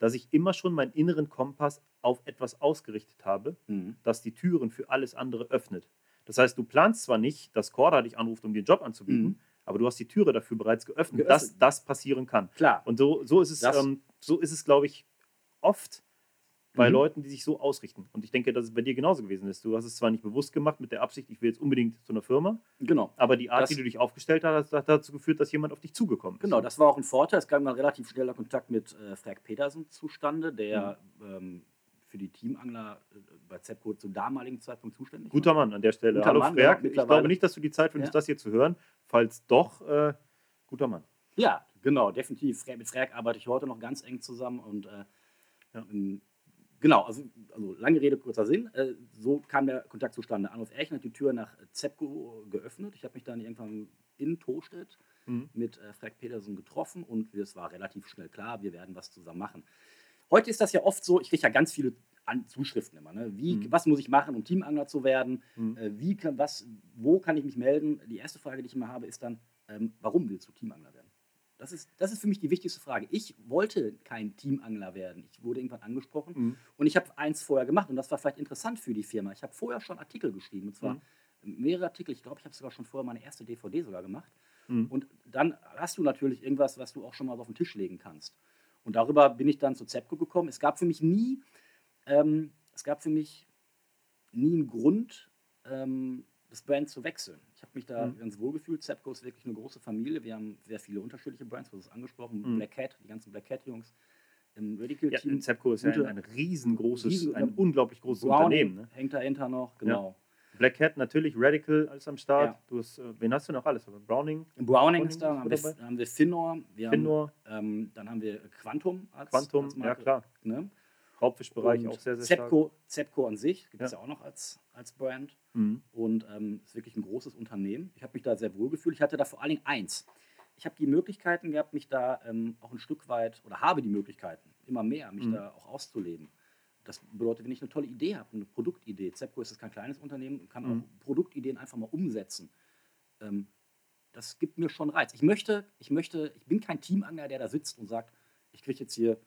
dass ich immer schon meinen inneren Kompass auf etwas ausgerichtet habe, Mhm. das die Türen für alles andere öffnet. Das heißt, du planst zwar nicht, dass Corda dich anruft, um dir einen Job anzubieten, Mhm. aber du hast die Türe dafür bereits geöffnet, Geöffnet. dass das passieren kann. Klar. Und so, so ist es, ähm, so ist es, glaube ich, oft bei Mhm. Leuten, die sich so ausrichten. Und ich denke, dass es bei dir genauso gewesen ist. Du hast es zwar nicht bewusst gemacht mit der Absicht, ich will jetzt unbedingt zu einer Firma, Genau. aber die Art, Das- wie du dich aufgestellt hast, hat dazu geführt, dass jemand auf dich zugekommen ist. Genau, das war auch ein Vorteil. Es kam dann relativ schneller Kontakt mit äh, Frank Petersen zustande, der Mhm. ähm, für die Teamangler äh, bei Zepco zum damaligen Zeitpunkt zuständig Guter war. Mann an der Stelle. Guter Hallo Mann, Frerk. genau, ich glaube nicht, dass du die Zeit findest, Ja. das hier zu hören. Falls doch, äh, guter Mann. Ja, genau, definitiv. Mit Frank arbeite ich heute noch ganz eng zusammen und äh, Ja. Genau, also, also lange Rede, kurzer Sinn. Äh, so kam der Kontakt zustande. Anruf Erchen hat die Tür nach Zepco geöffnet. Ich habe mich dann irgendwann in Tostedt Mhm. mit äh, Frank Petersen getroffen und es war relativ schnell klar, wir werden was zusammen machen. Heute ist das ja oft so, ich kriege ja ganz viele An Zuschriften immer. Ne? Wie, Mhm. Was muss ich machen, um Teamangler zu werden? Mhm. Äh, wie kann, was, wo kann ich mich melden? Die erste Frage, die ich immer habe, ist dann, ähm, warum willst du Teamangler werden? Das ist, das ist für mich die wichtigste Frage. Ich wollte kein Teamangler werden. Ich wurde irgendwann angesprochen Mhm. und ich habe eins vorher gemacht und das war vielleicht interessant für die Firma. Ich habe vorher schon Artikel geschrieben und zwar Mhm. mehrere Artikel. Ich glaube, ich habe sogar schon vorher meine erste DVD sogar gemacht. Mhm. Und dann hast du natürlich irgendwas, was du auch schon mal so auf den Tisch legen kannst. Und darüber bin ich dann zu Zepco gekommen. Es gab für mich nie, ähm, es gab für mich nie einen Grund, ähm, das Brand zu wechseln. Ich habe mich da Mhm. ganz wohl gefühlt. Zepco ist wirklich eine große Familie. Wir haben sehr viele unterschiedliche Brands, du hast es angesprochen. Mhm. Black Cat, die ganzen Black Cat-Jungs. Im Radical Ja. Zepco ist ja ein, ein riesengroßes, riesen- ein unglaublich großes Browning Unternehmen. Ne? hängt dahinter noch, genau. Black Cat natürlich, Radical alles am Start. Ja. Du hast, äh, wen hast du noch alles? Browning, Browning Browning ist da, ist haben wir, haben wir Finor, wir Finor, Haben, ähm, dann haben wir Quantum als, Quantum, als ja Marke, klar. Ne? Raubfischbereich auch sehr, sehr stark. Zepco, Zepco an sich gibt es Ja. ja. auch noch als, als Brand. Mhm. Und ähm, ist wirklich ein großes Unternehmen. Ich habe mich da sehr wohl gefühlt. Ich hatte da vor allen Dingen eins. Ich habe die Möglichkeiten gehabt, mich da ähm, auch ein Stück weit, oder habe die Möglichkeiten, immer mehr, mich Mhm. da auch auszuleben. Das bedeutet, wenn ich eine tolle Idee habe, eine Produktidee, Zepco ist jetzt kein kleines Unternehmen und kann Mhm. auch Produktideen einfach mal umsetzen. Ähm, das gibt mir schon Reiz. Ich möchte, ich möchte, ich bin kein Teamangler, der da sitzt und sagt, ich kriege jetzt hier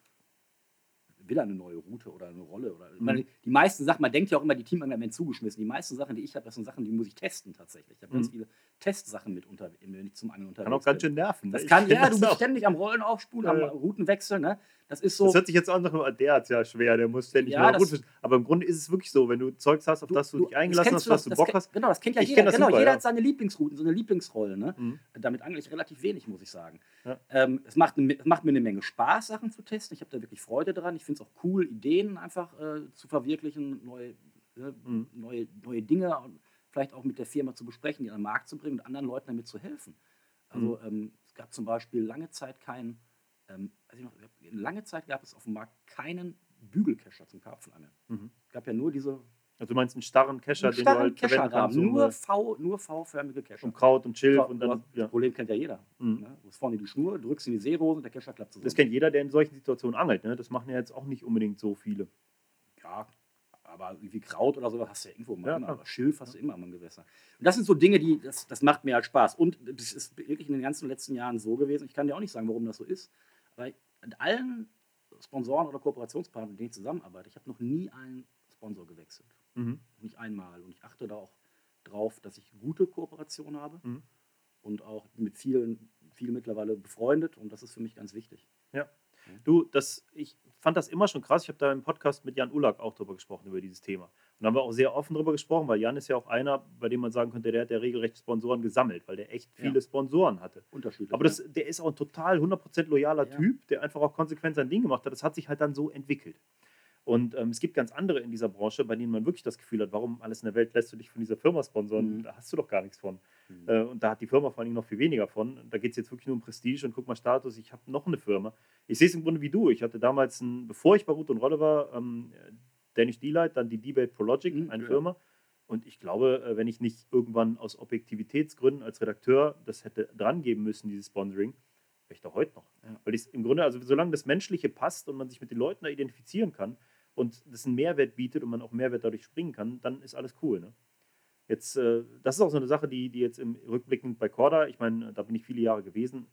wieder eine neue Route oder eine Rolle. Oder, Mhm. man, die meisten Sachen, man denkt ja auch immer, die Teamangler werden zugeschmissen. Die meisten Sachen, die ich habe, das sind Sachen, die muss ich testen tatsächlich. Ich habe ganz Mhm. viele Testsachen mit unter, wenn ich zum Angeln unterwegs Kann auch ganz bin. schön nerven. ne? Das Ich kann, ja, du bist auch. ständig am Rollen aufspulen, am Ja, ja. Routenwechsel, ne? Das ist so. Das hört sich jetzt an, nach, der hat ja schwer, der muss ständig Ja, mal das-. Aber im Grunde ist es wirklich so, wenn du Zeugs hast, auf das du, dich eingelassen hast, was du Bock hast. Genau, das kennt ja jeder. kenn das genau, super, jeder hat seine Lieblingsrouten, so eine Lieblingsrolle. Ne? Mhm. Damit angle ich relativ wenig, muss ich sagen. Ähm, es, macht, es macht mir eine Menge Spaß, Sachen zu testen. Ich habe da wirklich Freude dran. Ich finde es auch cool, Ideen einfach äh, zu verwirklichen, neue, ne, Mhm. neue, neue Dinge und vielleicht auch mit der Firma zu besprechen, die an den Markt zu bringen und anderen Leuten damit zu helfen. Also Mhm. ähm, es gab zum Beispiel lange Zeit keinen, ähm, noch, lange Zeit gab es auf dem Markt keinen Bügelkescher zum Karpfenangeln. Mhm. Es gab ja nur diese Also du meinst einen starren Kescher, einen den du starren halt verwenden Kescherrahmen, kannst, um, nur, äh, v, nur V-förmige Kescher. um Kraut und Schilf und du dann. hast- Ja. Das Problem kennt ja jeder. Mhm. Ne? Du hast vorne die Schnur, drückst in die Seerose und der Kescher klappt zusammen. Das kennt jeder, der in solchen Situationen angelt. Ne? Das machen ja jetzt auch nicht unbedingt so viele. Ja, aber irgendwie Kraut oder sowas hast du ja irgendwo mal. Ja, immer. Aber Schilf hast du immer am Gewässer. Und das sind so Dinge, die, das, das macht mir halt Spaß. Und das ist wirklich in den ganzen letzten Jahren so gewesen. Ich kann dir auch nicht sagen, warum das so ist. Aber mit allen Sponsoren oder Kooperationspartnern, mit denen ich zusammenarbeite, ich habe noch nie einen Sponsor gewechselt. Mhm. Nicht einmal. Und ich achte da auch drauf, dass ich gute Kooperationen habe Mhm. und auch mit vielen, viel mittlerweile befreundet. Und das ist für mich ganz wichtig. Du, das, ich fand das immer schon krass. Ich habe da im Podcast mit Jan Ulak auch drüber gesprochen, über dieses Thema. Und da haben wir auch sehr offen drüber gesprochen, weil Jan ist ja auch einer, bei dem man sagen könnte, der hat ja regelrecht Sponsoren gesammelt, weil der echt viele Ja. Sponsoren hatte. Unterschiedlich. Aber das, der ist auch ein total 100% loyaler Ja. Typ, der einfach auch konsequent sein Ding gemacht hat. Das hat sich halt dann so entwickelt. Und ähm, es gibt ganz andere in dieser Branche, bei denen man wirklich das Gefühl hat, warum alles in der Welt lässt du dich von dieser Firma sponsern? Mhm. Da hast du doch gar nichts von. Mhm. Äh, und da hat die Firma vor allen Dingen noch viel weniger von. Da geht es jetzt wirklich nur um Prestige und guck mal Status, ich habe noch eine Firma. Ich sehe es im Grunde wie du. Ich hatte damals, ein, bevor ich bei Ruth und Rolle war, ähm, Danish D-Light, dann die Debate Prologic, Mhm, eine ja. Firma. Und ich glaube, äh, wenn ich nicht irgendwann aus Objektivitätsgründen als Redakteur das hätte dran geben müssen, dieses Sponsoring, wäre ich da heute noch. Ja. Weil ich im Grunde, also solange das Menschliche passt und man sich mit den Leuten da identifizieren kann und das einen Mehrwert bietet und man auch Mehrwert dadurch springen kann, dann ist alles cool. Ne? Jetzt, äh, das ist auch so eine Sache, die, die jetzt im Rückblickend bei Corda, ich meine, da bin ich viele Jahre gewesen,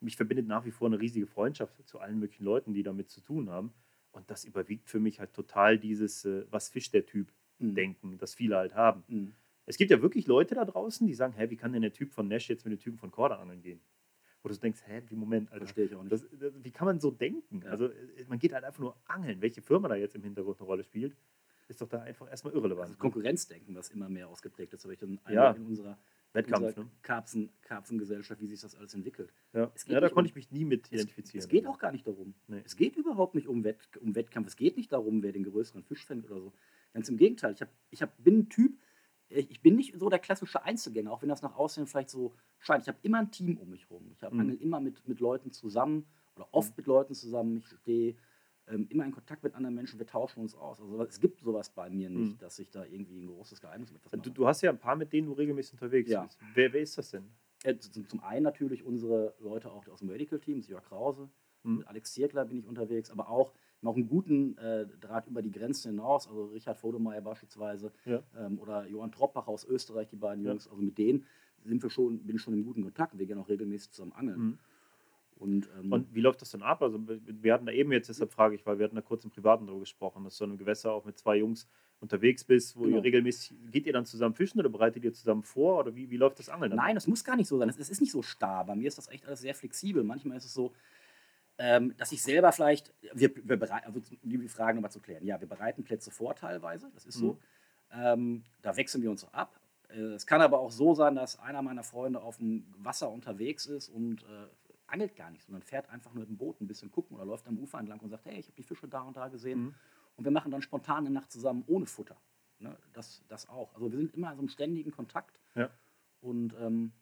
mich verbindet nach wie vor eine riesige Freundschaft zu allen möglichen Leuten, die damit zu tun haben. Und das überwiegt für mich halt total dieses, äh, was fischt der Typ, Mhm. denken, das viele halt haben. Mhm. Es gibt ja wirklich Leute da draußen, die sagen, hä, wie kann denn der Typ von Nash jetzt mit dem Typen von Corda angeln gehen? Wo du denkst, hä, wie Moment, Alter. Verstehe ich auch nicht. Das, das, wie kann man so denken? Ja. Also äh, man geht halt einfach nur angeln. Welche Firma da jetzt im Hintergrund eine Rolle spielt, ist doch da einfach erstmal irrelevant. Also Konkurrenzdenken, was immer mehr ausgeprägt ist, habe ich dann Ja. in unserer, Wettkampf, unserer ne? Karpfen, Karpfengesellschaft, wie sich das alles entwickelt. Ja, Es ja da nicht konnte um- ich mich nie mit Es, identifizieren. es geht auch gar nicht darum. Nee. Es geht überhaupt nicht um, Wett, um Wettkampf. Es geht nicht darum, wer den größeren Fisch fängt oder so. Ganz im Gegenteil. Ich, hab, ich hab, bin ein Typ, ich ich bin nicht so der klassische Einzelgänger, auch wenn das nach außen vielleicht so scheint. Ich habe immer ein Team um mich rum. Ich hab, Mhm. immer mit, mit Leuten zusammen oder oft mit Leuten zusammen. Ich stehe ähm, immer in Kontakt mit anderen Menschen, wir tauschen uns aus. Also es gibt sowas bei mir nicht, Mhm. dass ich da irgendwie ein großes Geheimnis mit Du, du hast ja ein paar, mit denen du regelmäßig unterwegs Ja. bist. Wer, wer ist das denn? Äh, zum, zum einen natürlich unsere Leute auch aus dem Medical-Team, Jörg Krause, Mhm. mit Alex Zierkler bin ich unterwegs, aber auch noch einen guten äh, Draht über die Grenzen hinaus, also Richard Vodemeyer beispielsweise Ja. ähm, oder Johann Troppach aus Österreich, die beiden Ja. Jungs, also mit denen sind wir schon, bin ich schon in guten Kontakt. Wir gehen auch regelmäßig zusammen angeln. Mhm. Und, ähm, Und wie läuft das dann ab? Also wir hatten da eben jetzt, deshalb frage ich, weil wir hatten da kurz im Privaten darüber gesprochen, dass du in einem Gewässer auch mit zwei Jungs unterwegs bist, wo Genau. ihr regelmäßig, geht ihr dann zusammen fischen oder bereitet ihr zusammen vor oder wie, wie läuft das Angeln dann? Nein, das muss gar nicht so sein. Es es ist nicht so starr. Bei mir ist das echt alles sehr flexibel. Manchmal ist es so, ähm, dass ich selber vielleicht, wir, wir bereiten, also die Frage nochmal zu klären. Ja, wir bereiten Plätze vor teilweise, das ist so. Mhm. Ähm, da wechseln wir uns so ab. Äh, es kann aber auch so sein, dass einer meiner Freunde auf dem Wasser unterwegs ist und äh, angelt gar nicht, sondern fährt einfach nur mit dem Boot ein bisschen gucken oder läuft am Ufer entlang und sagt, hey, ich habe die Fische da und da gesehen. Mhm. Und wir machen dann spontan eine Nacht zusammen ohne Futter. Ne? Das, das auch. Also wir sind immer in so einem ständigen Kontakt Ja. und ähm,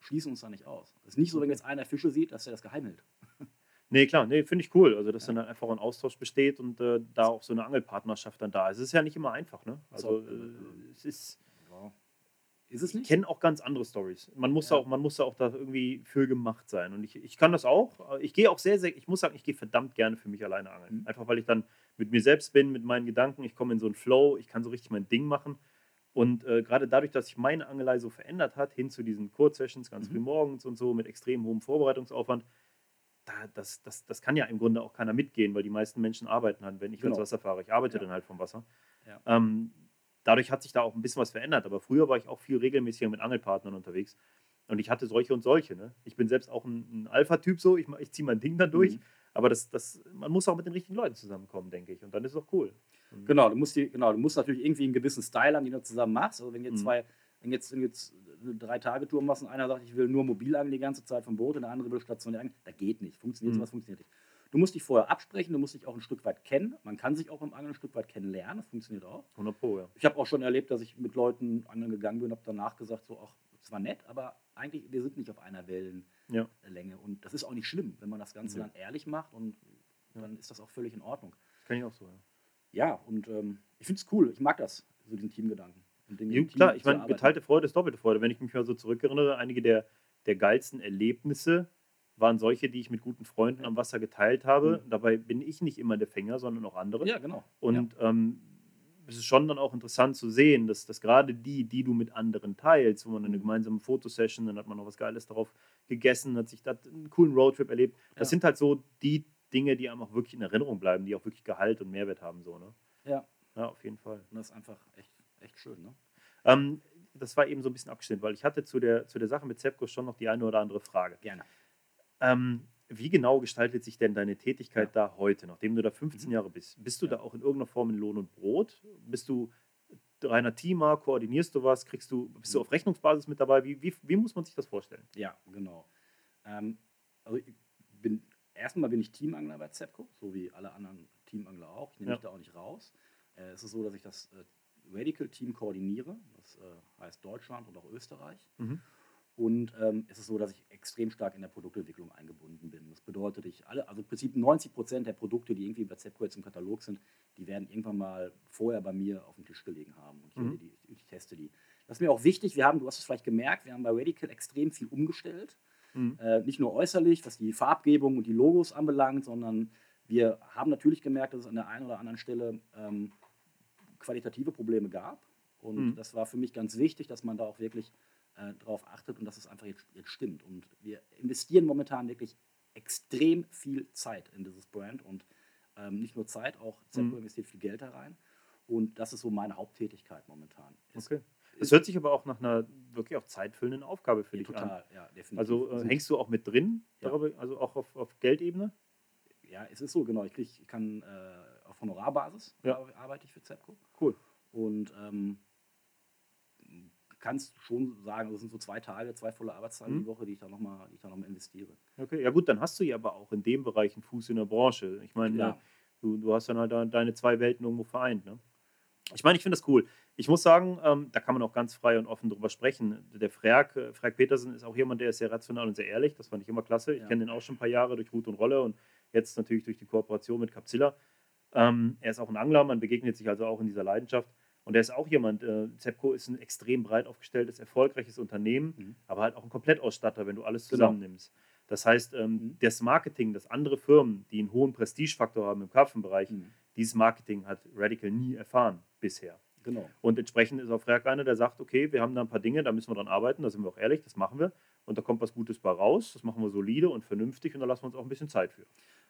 schließen uns da nicht aus. Es ist nicht so, wenn jetzt einer Fische sieht, dass er das geheim hält. Nee, klar, nee, finde ich cool. Also, dass dann einfach ein Austausch besteht und äh, da auch so eine Angelpartnerschaft dann da ist. Es ist ja nicht immer einfach, ne? Also, So, äh, es ist. Ja. Ist es Ich kenne auch ganz andere Stories. Man muss Ja. auch, man muss da auch da irgendwie für gemacht sein. Und ich, ich kann das auch. Ich gehe auch sehr, sehr, ich muss sagen, ich gehe verdammt gerne für mich alleine angeln. Mhm. Einfach weil ich dann mit mir selbst bin, mit meinen Gedanken, ich komme in so einen Flow, ich kann so richtig mein Ding machen. Und äh, gerade dadurch, dass sich meine Angelei so verändert hat, hin zu diesen Kurzsessions ganz Mhm. früh morgens und so mit extrem hohem Vorbereitungsaufwand, da, das, das, das kann ja im Grunde auch keiner mitgehen, weil die meisten Menschen arbeiten halt, wenn ich Genau. ins Wasser fahre. Ich arbeite Ja. dann halt vom Wasser. Ja. Ähm, dadurch hat sich da auch ein bisschen was verändert. Aber früher war ich auch viel regelmäßiger mit Angelpartnern unterwegs. Und ich hatte solche und solche. Ne? Ich bin selbst auch ein, ein Alpha-Typ so. Ich, ich ziehe mein Ding dann durch. Mhm. Aber das, das, man muss auch mit den richtigen Leuten zusammenkommen, denke ich. Und dann ist es auch cool. Und Genau, du musst, die, genau, du musst natürlich irgendwie einen gewissen Style haben, den du zusammen machst. Also wenn jetzt Mhm. zwei, wenn jetzt, wenn jetzt eine Drei-Tage-Tour machst und einer sagt, ich will nur mobil angeln die ganze Zeit vom Boot und der andere will stationär angeln, da geht nicht. Funktioniert Mhm. sowas, funktioniert nicht. Du musst dich vorher absprechen, du musst dich auch ein Stück weit kennen. Man kann sich auch beim Angeln ein Stück weit kennenlernen, das funktioniert auch. 100 Pro, ja. Ich habe auch schon erlebt, dass ich mit Leuten angeln gegangen bin und habe danach gesagt, so, ach, es war nett, aber eigentlich, wir sind nicht auf einer Wellenlänge. Ja. Und das ist auch nicht schlimm, wenn man das Ganze Ja. dann ehrlich macht und dann ist das auch völlig in Ordnung. Kann ich auch so, ja. Ja, und ähm, ich finde es cool. Ich mag das, so diesen Teamgedanken. Und Ja, klar, ich meine, geteilte Freude ist doppelte Freude. Wenn ich mich mal so zurückerinnere, einige der, der geilsten Erlebnisse waren solche, die ich mit guten Freunden am Wasser geteilt habe. Mhm. Dabei bin ich nicht immer der Fänger, sondern auch andere. Ja, genau. Und ähm, es ist schon dann auch interessant zu sehen, dass, dass gerade die, die du mit anderen teilst, wo man eine Mhm. gemeinsame Fotosession, dann hat man noch was Geiles darauf gegessen, hat sich da einen coolen Roadtrip erlebt. Das Ja. sind halt so die Dinge, die einem auch wirklich in Erinnerung bleiben, die auch wirklich Gehalt und Mehrwert haben. So, ne? Ja, Ja, auf jeden Fall. und das ist einfach echt, echt schön. Ne? Ähm, das war eben so ein bisschen abgeschnitten, weil ich hatte zu der, zu der Sache mit Zepco schon noch die eine oder andere Frage. Gerne. Ähm, wie genau gestaltet sich denn deine Tätigkeit da heute, nachdem du da 15 Mhm. Jahre bist? Bist du Ja. da auch in irgendeiner Form in Lohn und Brot? Bist du reiner Teamer? Koordinierst du was? Kriegst du, bist du Mhm. auf Rechnungsbasis mit dabei? Wie, wie, wie muss man sich das vorstellen? Ja, genau. Ähm, also ich bin, erstmal bin ich Teamangler bei Zepco, so wie alle anderen Teamangler auch. Ich nehme Ja. mich da auch nicht raus. Äh, es ist so, dass ich das äh, Radical-Team koordiniere. Das äh, heißt Deutschland und auch Österreich. Mhm. Und ähm, es ist so, dass ich extrem stark in der Produktentwicklung eingebunden bin. Das bedeutet, ich alle, also im Prinzip 90 Prozent der Produkte, die irgendwie bei Zepco jetzt im Katalog sind, die werden irgendwann mal vorher bei mir auf dem Tisch gelegen haben. Und ich, Mhm. die, ich teste die. Das ist mir auch wichtig. Wir haben, du hast es vielleicht gemerkt, wir haben bei Radical extrem viel umgestellt. Mhm. Äh, nicht nur äußerlich, was die Farbgebung und die Logos anbelangt, sondern wir haben natürlich gemerkt, dass es an der einen oder anderen Stelle ähm, qualitative Probleme gab. Und Mhm. das war für mich ganz wichtig, dass man da auch wirklich äh, drauf achtet und dass es einfach jetzt, jetzt stimmt. Und wir investieren momentan wirklich extrem viel Zeit in dieses Brand und ähm, nicht nur Zeit, auch Zepco Mhm. investiert viel Geld da rein. Und das ist so meine Haupttätigkeit momentan. Es Okay. Es hört sich aber auch nach einer wirklich auch zeitfüllenden Aufgabe für ja, dich an. total, ja, definitiv. Also äh, Sind- hängst du auch mit drin, Ja. darüber, also auch auf, auf Geldebene? Ja, es ist so, genau. Ich, krieg, ich kann äh, Honorarbasis Ja. ar- arbeite ich für Zepco. Cool. Und ähm, kannst schon sagen, das sind so zwei Tage, zwei volle Arbeitstage Mhm. die Woche, die ich da nochmal noch mal investiere. Okay, ja gut, dann hast du ja aber auch in dem Bereich einen Fuß in der Branche. Ich meine, Ja. du, du hast dann halt deine zwei Welten irgendwo vereint. Ne? Ich meine, ich finde das cool. Ich muss sagen, ähm, da kann man auch ganz frei und offen drüber sprechen. Der Frerk, äh, Frerk Petersen ist auch jemand, der ist sehr rational und sehr ehrlich. Das fand ich immer klasse. Ich Ja. kenne den auch schon ein paar Jahre durch Ruth und Rolle und jetzt natürlich durch die Kooperation mit Capzilla. Ähm, er ist auch ein Angler, man begegnet sich also auch in dieser Leidenschaft. Und er ist auch jemand, äh, Zepco ist ein extrem breit aufgestelltes, erfolgreiches Unternehmen, Mhm. aber halt auch ein Komplettausstatter, wenn du alles Genau. zusammennimmst. Das heißt, ähm, Mhm. das Marketing, das andere Firmen, die einen hohen Prestigefaktor haben im Karpfenbereich, Mhm. dieses Marketing hat Radical nie erfahren bisher. Genau. Und entsprechend ist auch Frerk einer, der sagt, okay, wir haben da ein paar Dinge, da müssen wir dran arbeiten, da sind wir auch ehrlich, das machen wir. Und da kommt was Gutes bei raus. Das machen wir solide und vernünftig und da lassen wir uns auch ein bisschen Zeit für.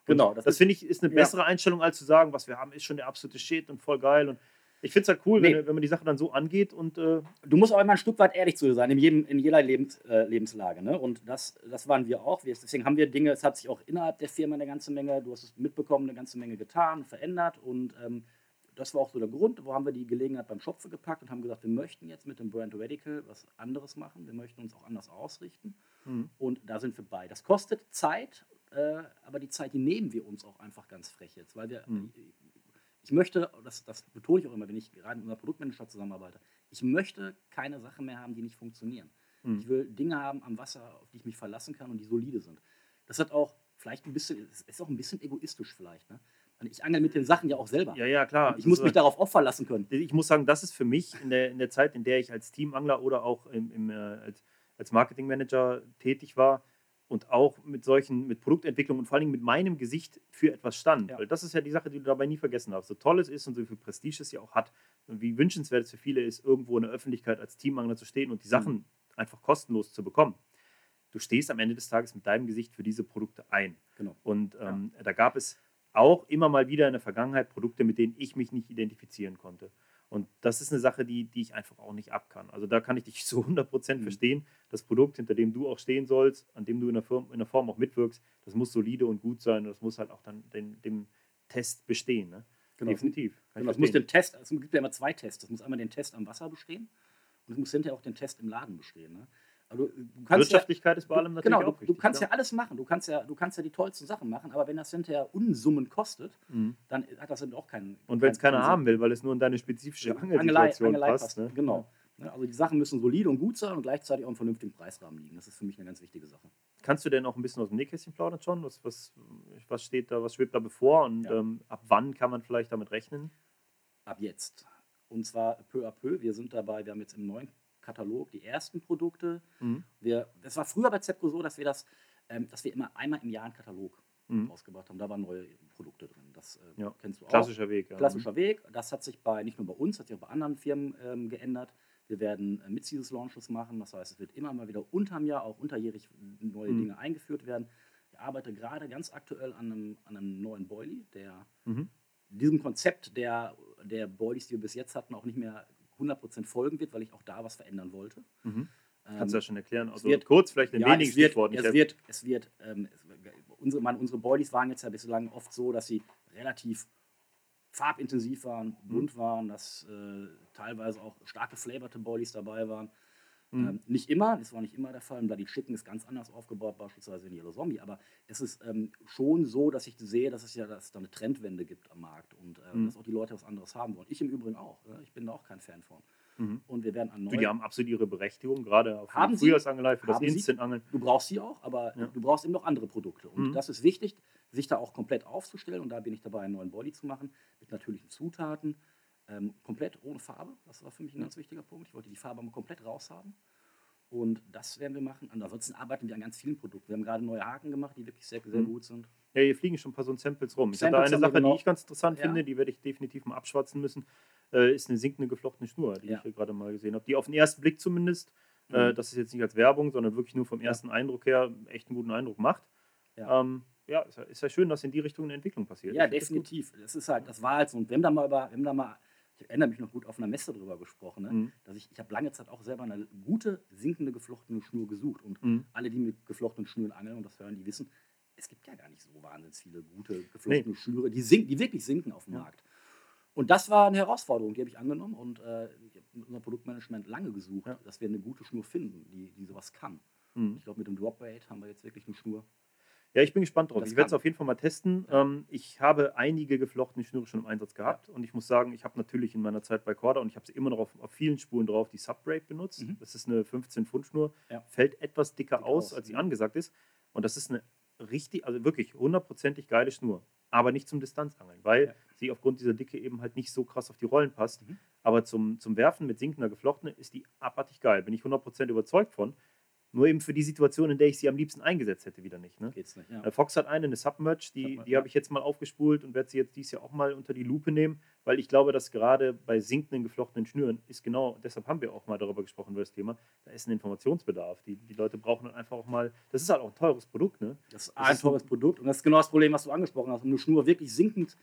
Genau. Das, das finde ich ist eine bessere ja. Einstellung, als zu sagen, was wir haben, ist schon der absolute Shit und voll geil. Und ich finde es halt cool, nee. wenn, wenn, man die Sache dann so angeht und. Äh du musst auch immer ein Stück weit ehrlich zu dir sein, in, jedem, in jeder Lebens, äh, Lebenslage. Ne? Und das, das waren wir auch. Wir, deswegen haben wir Dinge, es hat sich auch innerhalb der Firma eine ganze Menge, du hast es mitbekommen, eine ganze Menge getan, verändert. Und ähm, das war auch so der Grund, wo haben wir die Gelegenheit beim Schopfe gepackt und haben gesagt, wir möchten jetzt mit dem Brand Radical was anderes machen. Wir möchten uns auch anders ausrichten. Mhm. Und da sind wir bei. Das kostet Zeit, äh, aber die Zeit, die nehmen wir uns auch einfach ganz frech jetzt, weil wir. Mhm ich möchte, das, das betone ich auch immer, wenn ich gerade mit unserem Produktmanager zusammenarbeite, ich möchte keine Sachen mehr haben, die nicht funktionieren. Mhm. Ich will Dinge haben am Wasser, auf die ich mich verlassen kann und die solide sind. Das hat auch vielleicht ein bisschen, ist auch ein bisschen egoistisch vielleicht. Ne? Ich angel mit den Sachen ja auch selber. Ja, ja, klar. Ich muss mich darauf auch verlassen können. Ich muss sagen, das ist für mich in der, in der Zeit, in der ich als Teamangler oder auch im, im, äh, als, als Marketingmanager tätig war, und auch mit solchen, mit Produktentwicklung und vor allem mit meinem Gesicht für etwas stand. Ja. Weil das ist ja die Sache, die du dabei nie vergessen darfst. So toll es ist und so viel Prestige es ja auch hat und wie wünschenswert es für viele ist, irgendwo in der Öffentlichkeit als Teammangler zu stehen und die Sachen mhm. einfach kostenlos zu bekommen. Du stehst am Ende des Tages mit deinem Gesicht für diese Produkte ein. Genau. Und ähm, ja. da gab es auch immer mal wieder in der Vergangenheit Produkte, mit denen ich mich nicht identifizieren konnte. Und das ist eine Sache, die, die ich einfach auch nicht ab kann. Also da kann ich dich *laughs* zu 100% mhm. verstehen. Das Produkt, hinter dem du auch stehen sollst, an dem du in der, Form, in der Form auch mitwirkst, das muss solide und gut sein und das muss halt auch dann den, dem Test bestehen. Ne? Genau. Definitiv. Genau, es muss den Test, es gibt ja immer zwei Tests. Es muss einmal den Test am Wasser bestehen und es muss hinterher auch den Test im Laden bestehen. Ne? Also, Wirtschaftlichkeit ja, ist bei allem natürlich genau, auch wichtig. Du kannst ja. ja alles machen, du kannst ja, du kannst ja die tollsten Sachen machen, aber wenn das hinterher Unsummen kostet, mhm. dann hat das eben auch keinen. Und wenn es keiner Sinn. haben will, weil es nur in deine spezifische Angelsituation Angelei, Angelei passt. Ne? Genau. Also die Sachen müssen solide und gut sein und gleichzeitig auch im vernünftigen Preisrahmen liegen. Das ist für mich eine ganz wichtige Sache. Kannst du denn auch ein bisschen aus dem Nähkästchen plaudern schon? Was, was, was steht da, was schwebt da bevor und ja. ähm, ab wann kann man vielleicht damit rechnen? Ab jetzt. Und zwar peu à peu. Wir sind dabei, wir haben jetzt im neuen Katalog die ersten Produkte. Mhm. Wir, das war früher bei Zepco so, dass wir das, ähm, dass wir immer einmal im Jahr einen Katalog mhm. rausgebracht haben. Da waren neue Produkte drin. Das äh, ja. kennst du auch. Klassischer Weg. Ja. Klassischer Weg. Das hat sich bei nicht nur bei uns, hat sich auch bei anderen Firmen ähm, geändert. Wir werden äh, Mid-Seasons-Launches machen. Das heißt, es wird immer mal wieder unterm Jahr, auch unterjährig neue mhm. Dinge eingeführt werden. Ich arbeite gerade ganz aktuell an einem, an einem neuen Boilie, der mhm. diesem Konzept der, der Boilies, die wir bis jetzt hatten, auch nicht mehr 100% folgen wird, weil ich auch da was verändern wollte. Mhm. Kannst du das schon erklären? Also wird, kurz, vielleicht in ja, wenigen es wird, Stichworten. Es wird, es wird, ähm, unsere, man, unsere Boilies waren jetzt ja bislang oft so, dass sie relativ farbintensiv waren, mhm. bunt waren, dass äh, teilweise auch stark geflavored Boilies dabei waren. Mhm. Ähm, nicht immer, das war nicht immer der Fall. Bloody Chicken ist ganz anders aufgebaut, beispielsweise in Yellow Zombie. Aber es ist ähm, schon so, dass ich sehe, dass es ja dass da eine Trendwende gibt am Markt und äh, mhm. dass auch die Leute was anderes haben wollen. Ich im Übrigen auch. Äh, ich bin da auch kein Fan von. Mhm. Und wir werden an Die haben absolut ihre Berechtigung, gerade auf haben Frühjahrsangelei, für das Instant-Angeln. Du brauchst sie auch, aber ja. du brauchst eben noch andere Produkte. Und mhm. das ist wichtig, sich da auch komplett aufzustellen. Und da bin ich dabei, einen neuen Body zu machen, mit natürlichen Zutaten, ähm, komplett ohne Farbe. Das war für mich ein ganz wichtiger Punkt. Ich wollte die Farbe mal komplett raushaben. Und das werden wir machen. Und ansonsten arbeiten wir an ganz vielen Produkten. Wir haben gerade neue Haken gemacht, die wirklich sehr, sehr mhm. gut sind. Ja, hier fliegen schon ein paar so Samples rum. Ich habe da eine Sache, genau. die ich ganz interessant ja. finde, die werde ich definitiv mal abschwatzen müssen, äh, ist eine sinkende geflochtene Schnur, die ja. ich hier gerade mal gesehen habe. Die auf den ersten Blick zumindest, äh, mhm. äh, das ist jetzt nicht als Werbung, sondern wirklich nur vom ersten ja. Eindruck her echt einen guten Eindruck macht. Ja. Ähm, ja, ist ja, ist ja schön, dass in die Richtung eine Entwicklung passiert. Ja, definitiv. Das, das, ist halt, das war halt so. Und wir haben da mal über, wir haben da mal ich erinnere mich noch gut auf einer Messe darüber gesprochen, ne? mhm. dass ich, ich habe lange Zeit auch selber eine gute sinkende geflochtene Schnur gesucht. Und mhm. alle, die mit geflochtenen Schnüren angeln und das hören, die wissen, es gibt ja gar nicht so wahnsinnig viele gute geflochtene nee. Schnüre, die, sink, die wirklich sinken auf dem ja. Markt. Und das war eine Herausforderung, die habe ich angenommen und äh, ich habe mit unserem Produktmanagement lange gesucht, ja. dass wir eine gute Schnur finden, die, die sowas kann. Mhm. Ich glaube, mit dem Drop Weight haben wir jetzt wirklich eine Schnur, ja, ich bin gespannt drauf. Das ich werde es auf jeden Fall mal testen. Ähm, ich habe einige geflochtene Schnüre schon im Einsatz gehabt ja. und ich muss sagen, ich habe natürlich in meiner Zeit bei Corda und ich habe sie immer noch auf, auf, vielen Spuren drauf, die Subbraid benutzt. Mhm. Das ist eine 15-Pfund-Schnur, ja. fällt etwas dicker Dick aus, aus, als sie angesagt ist. Und das ist eine richtig, also wirklich hundertprozentig geile Schnur. Aber nicht zum Distanzangeln, weil ja. sie aufgrund dieser Dicke eben halt nicht so krass auf die Rollen passt. Mhm. Aber zum, zum Werfen mit sinkender geflochtene ist die abartig geil. Bin ich 100% überzeugt von Nur eben für die Situation, in der ich sie am liebsten eingesetzt hätte, wieder nicht. Ne? Geht's nicht, ja. Äh, Fox hat eine, eine Submerge, die, Submerge, die habe ich jetzt mal aufgespult und werde sie jetzt dieses Jahr auch mal unter die Lupe nehmen, weil ich glaube, dass gerade bei sinkenden geflochtenen Schnüren ist genau, deshalb haben wir auch mal darüber gesprochen, über das Thema, da ist ein Informationsbedarf. Die, die Leute brauchen dann einfach auch mal, das ist halt auch ein teures Produkt, ne? Das ist Das ein teures Produkt und das ist genau das Problem, was du angesprochen hast. Um eine Schnur wirklich sinkend,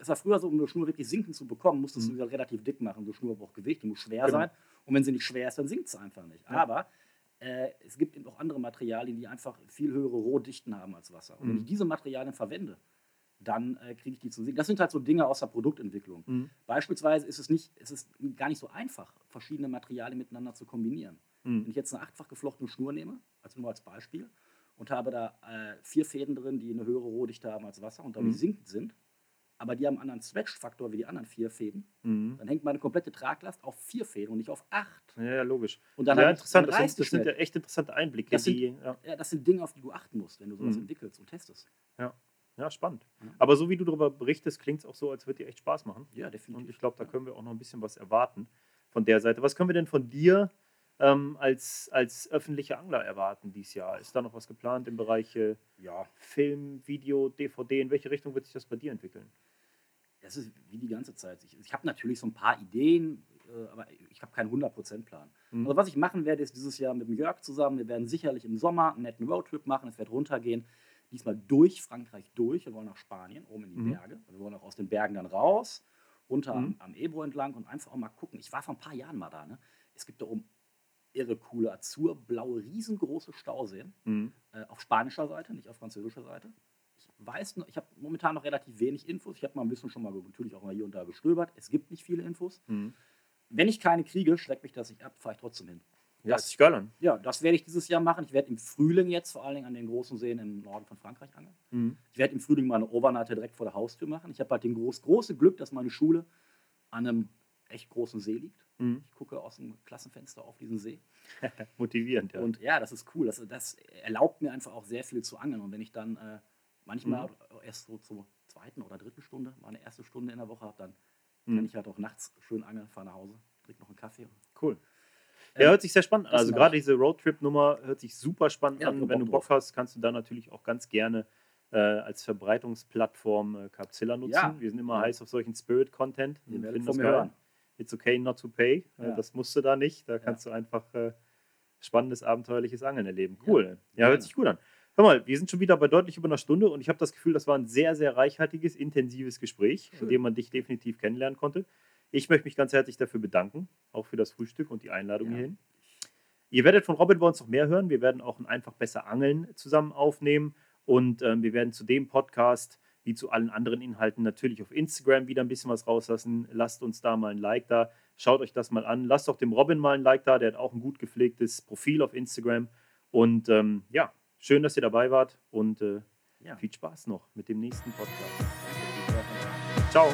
es war früher so, um eine Schnur wirklich sinkend zu bekommen, musstest du sie halt relativ dick machen. So eine Schnur braucht Gewicht, die muss schwer Mhm. Genau. sein. Und wenn sie nicht schwer ist, dann sinkt sie einfach nicht. Ja. Aber äh, es gibt eben auch andere Materialien, die einfach viel höhere Rohdichten haben als Wasser. Und wenn Mhm. ich diese Materialien verwende, dann äh, kriege ich die zum Sinken. Das sind halt so Dinge aus der Produktentwicklung. Mhm. Beispielsweise ist es, nicht, es ist gar nicht so einfach, verschiedene Materialien miteinander zu kombinieren. Wenn Mhm. ich jetzt eine achtfach geflochtene Schnur nehme, also nur als Beispiel, und habe da äh, vier Fäden drin, die eine höhere Rohdichte haben als Wasser und dadurch Mhm. sinkend sind, aber die haben einen anderen Stretch-Faktor wie die anderen vier Fäden, Mhm. dann hängt meine komplette Traglast auf vier Fäden und nicht auf acht. Ja, ja, logisch. Und dann ja, interessant. Das sind, das sind ja echt interessante Einblicke. Das sind- die, ja. Ja, das sind Dinge, auf die du achten musst, wenn du sowas Mhm. entwickelst und testest. ja, spannend. Ja. Aber so wie du darüber berichtest, klingt es auch so, als würde dir echt Spaß machen. Ja, Und definitiv. ich glaube, da können wir auch noch ein bisschen was erwarten von der Seite. Was können wir denn von dir ähm, als, als öffentlicher Angler erwarten dieses Jahr? Ist da noch was geplant im Bereich äh, ja, Film, Video, DVD? In welche Richtung wird sich das bei dir entwickeln? Das ist wie die ganze Zeit. Ich, ich habe natürlich so ein paar Ideen, äh, aber ich habe keinen 100%-Plan. Mhm. Also was ich machen werde, ist dieses Jahr mit dem Jörg zusammen, wir werden sicherlich im Sommer einen netten Roadtrip machen, es wird runtergehen, diesmal durch Frankreich durch, wir wollen nach Spanien, oben in die Mhm. Berge, wir wollen auch aus den Bergen dann raus, runter Mhm. am, am Ebro entlang und einfach auch mal gucken. Ich war vor ein paar Jahren mal da, ne? es gibt da oben irre coole, azurblaue, riesengroße Stauseen, Mhm. äh, auf spanischer Seite, nicht auf französischer Seite. Ich weiß noch, ich habe momentan noch relativ wenig Infos. Ich habe mal ein bisschen schon mal natürlich auch mal hier und da gestöbert. Es gibt nicht viele Infos. Mhm. Wenn ich keine kriege, schreckt mich das nicht ab, fahre ich trotzdem hin. Ja, Das- das ist geil an. Ja, das werde ich dieses Jahr machen. Ich werde im Frühling jetzt vor allen Dingen an den großen Seen im Norden von Frankreich angeln. Mhm. Ich werde im Frühling mal eine Overnighter direkt vor der Haustür machen. Ich habe halt den groß, große Glück, dass meine Schule an einem echt großen See liegt. Mhm. Ich gucke aus dem Klassenfenster auf diesen See. *laughs* Motivierend, ja. Und ja, das ist cool. Das, das erlaubt mir einfach auch sehr viel zu angeln. Und wenn ich dann äh, manchmal Mhm. erst so zur zweiten oder dritten Stunde, meine erste Stunde in der Woche habe, dann Mhm. kann ich halt auch nachts schön angeln, fahre nach Hause, trinke noch einen Kaffee. Cool. Ähm, Ja, hört sich sehr spannend an. Also gerade diese Roadtrip-Nummer hört sich super spannend Ja, an. Wenn du Bock drauf. hast, kannst du da natürlich auch ganz gerne äh, als Verbreitungsplattform äh, Capzilla nutzen. Ja. Wir sind immer Ja. heiß auf solchen Spirit-Content. Werdet finden das geil. hören. It's okay not to pay. Äh. Das musst du da nicht. Da kannst du einfach äh, spannendes, abenteuerliches Angeln erleben. Cool. Ja, hört sich gut an. Hör mal, wir sind schon wieder bei deutlich über einer Stunde und ich habe das Gefühl, das war ein sehr, sehr reichhaltiges, intensives Gespräch, in dem man dich definitiv kennenlernen konnte. Ich möchte mich ganz herzlich dafür bedanken, auch für das Frühstück und die Einladung Ja. hierhin. Ihr werdet von Robin bei uns noch mehr hören. Wir werden auch ein einfach besser Angeln zusammen aufnehmen und ähm, wir werden zu dem Podcast wie zu allen anderen Inhalten natürlich auf Instagram wieder ein bisschen was rauslassen. Lasst uns da mal ein Like da. Schaut euch das mal an. Lasst auch dem Robin mal ein Like da. Der hat auch ein gut gepflegtes Profil auf Instagram. Und ähm, ja, schön, dass ihr dabei wart und äh, Ja. viel Spaß noch mit dem nächsten Podcast. Ciao.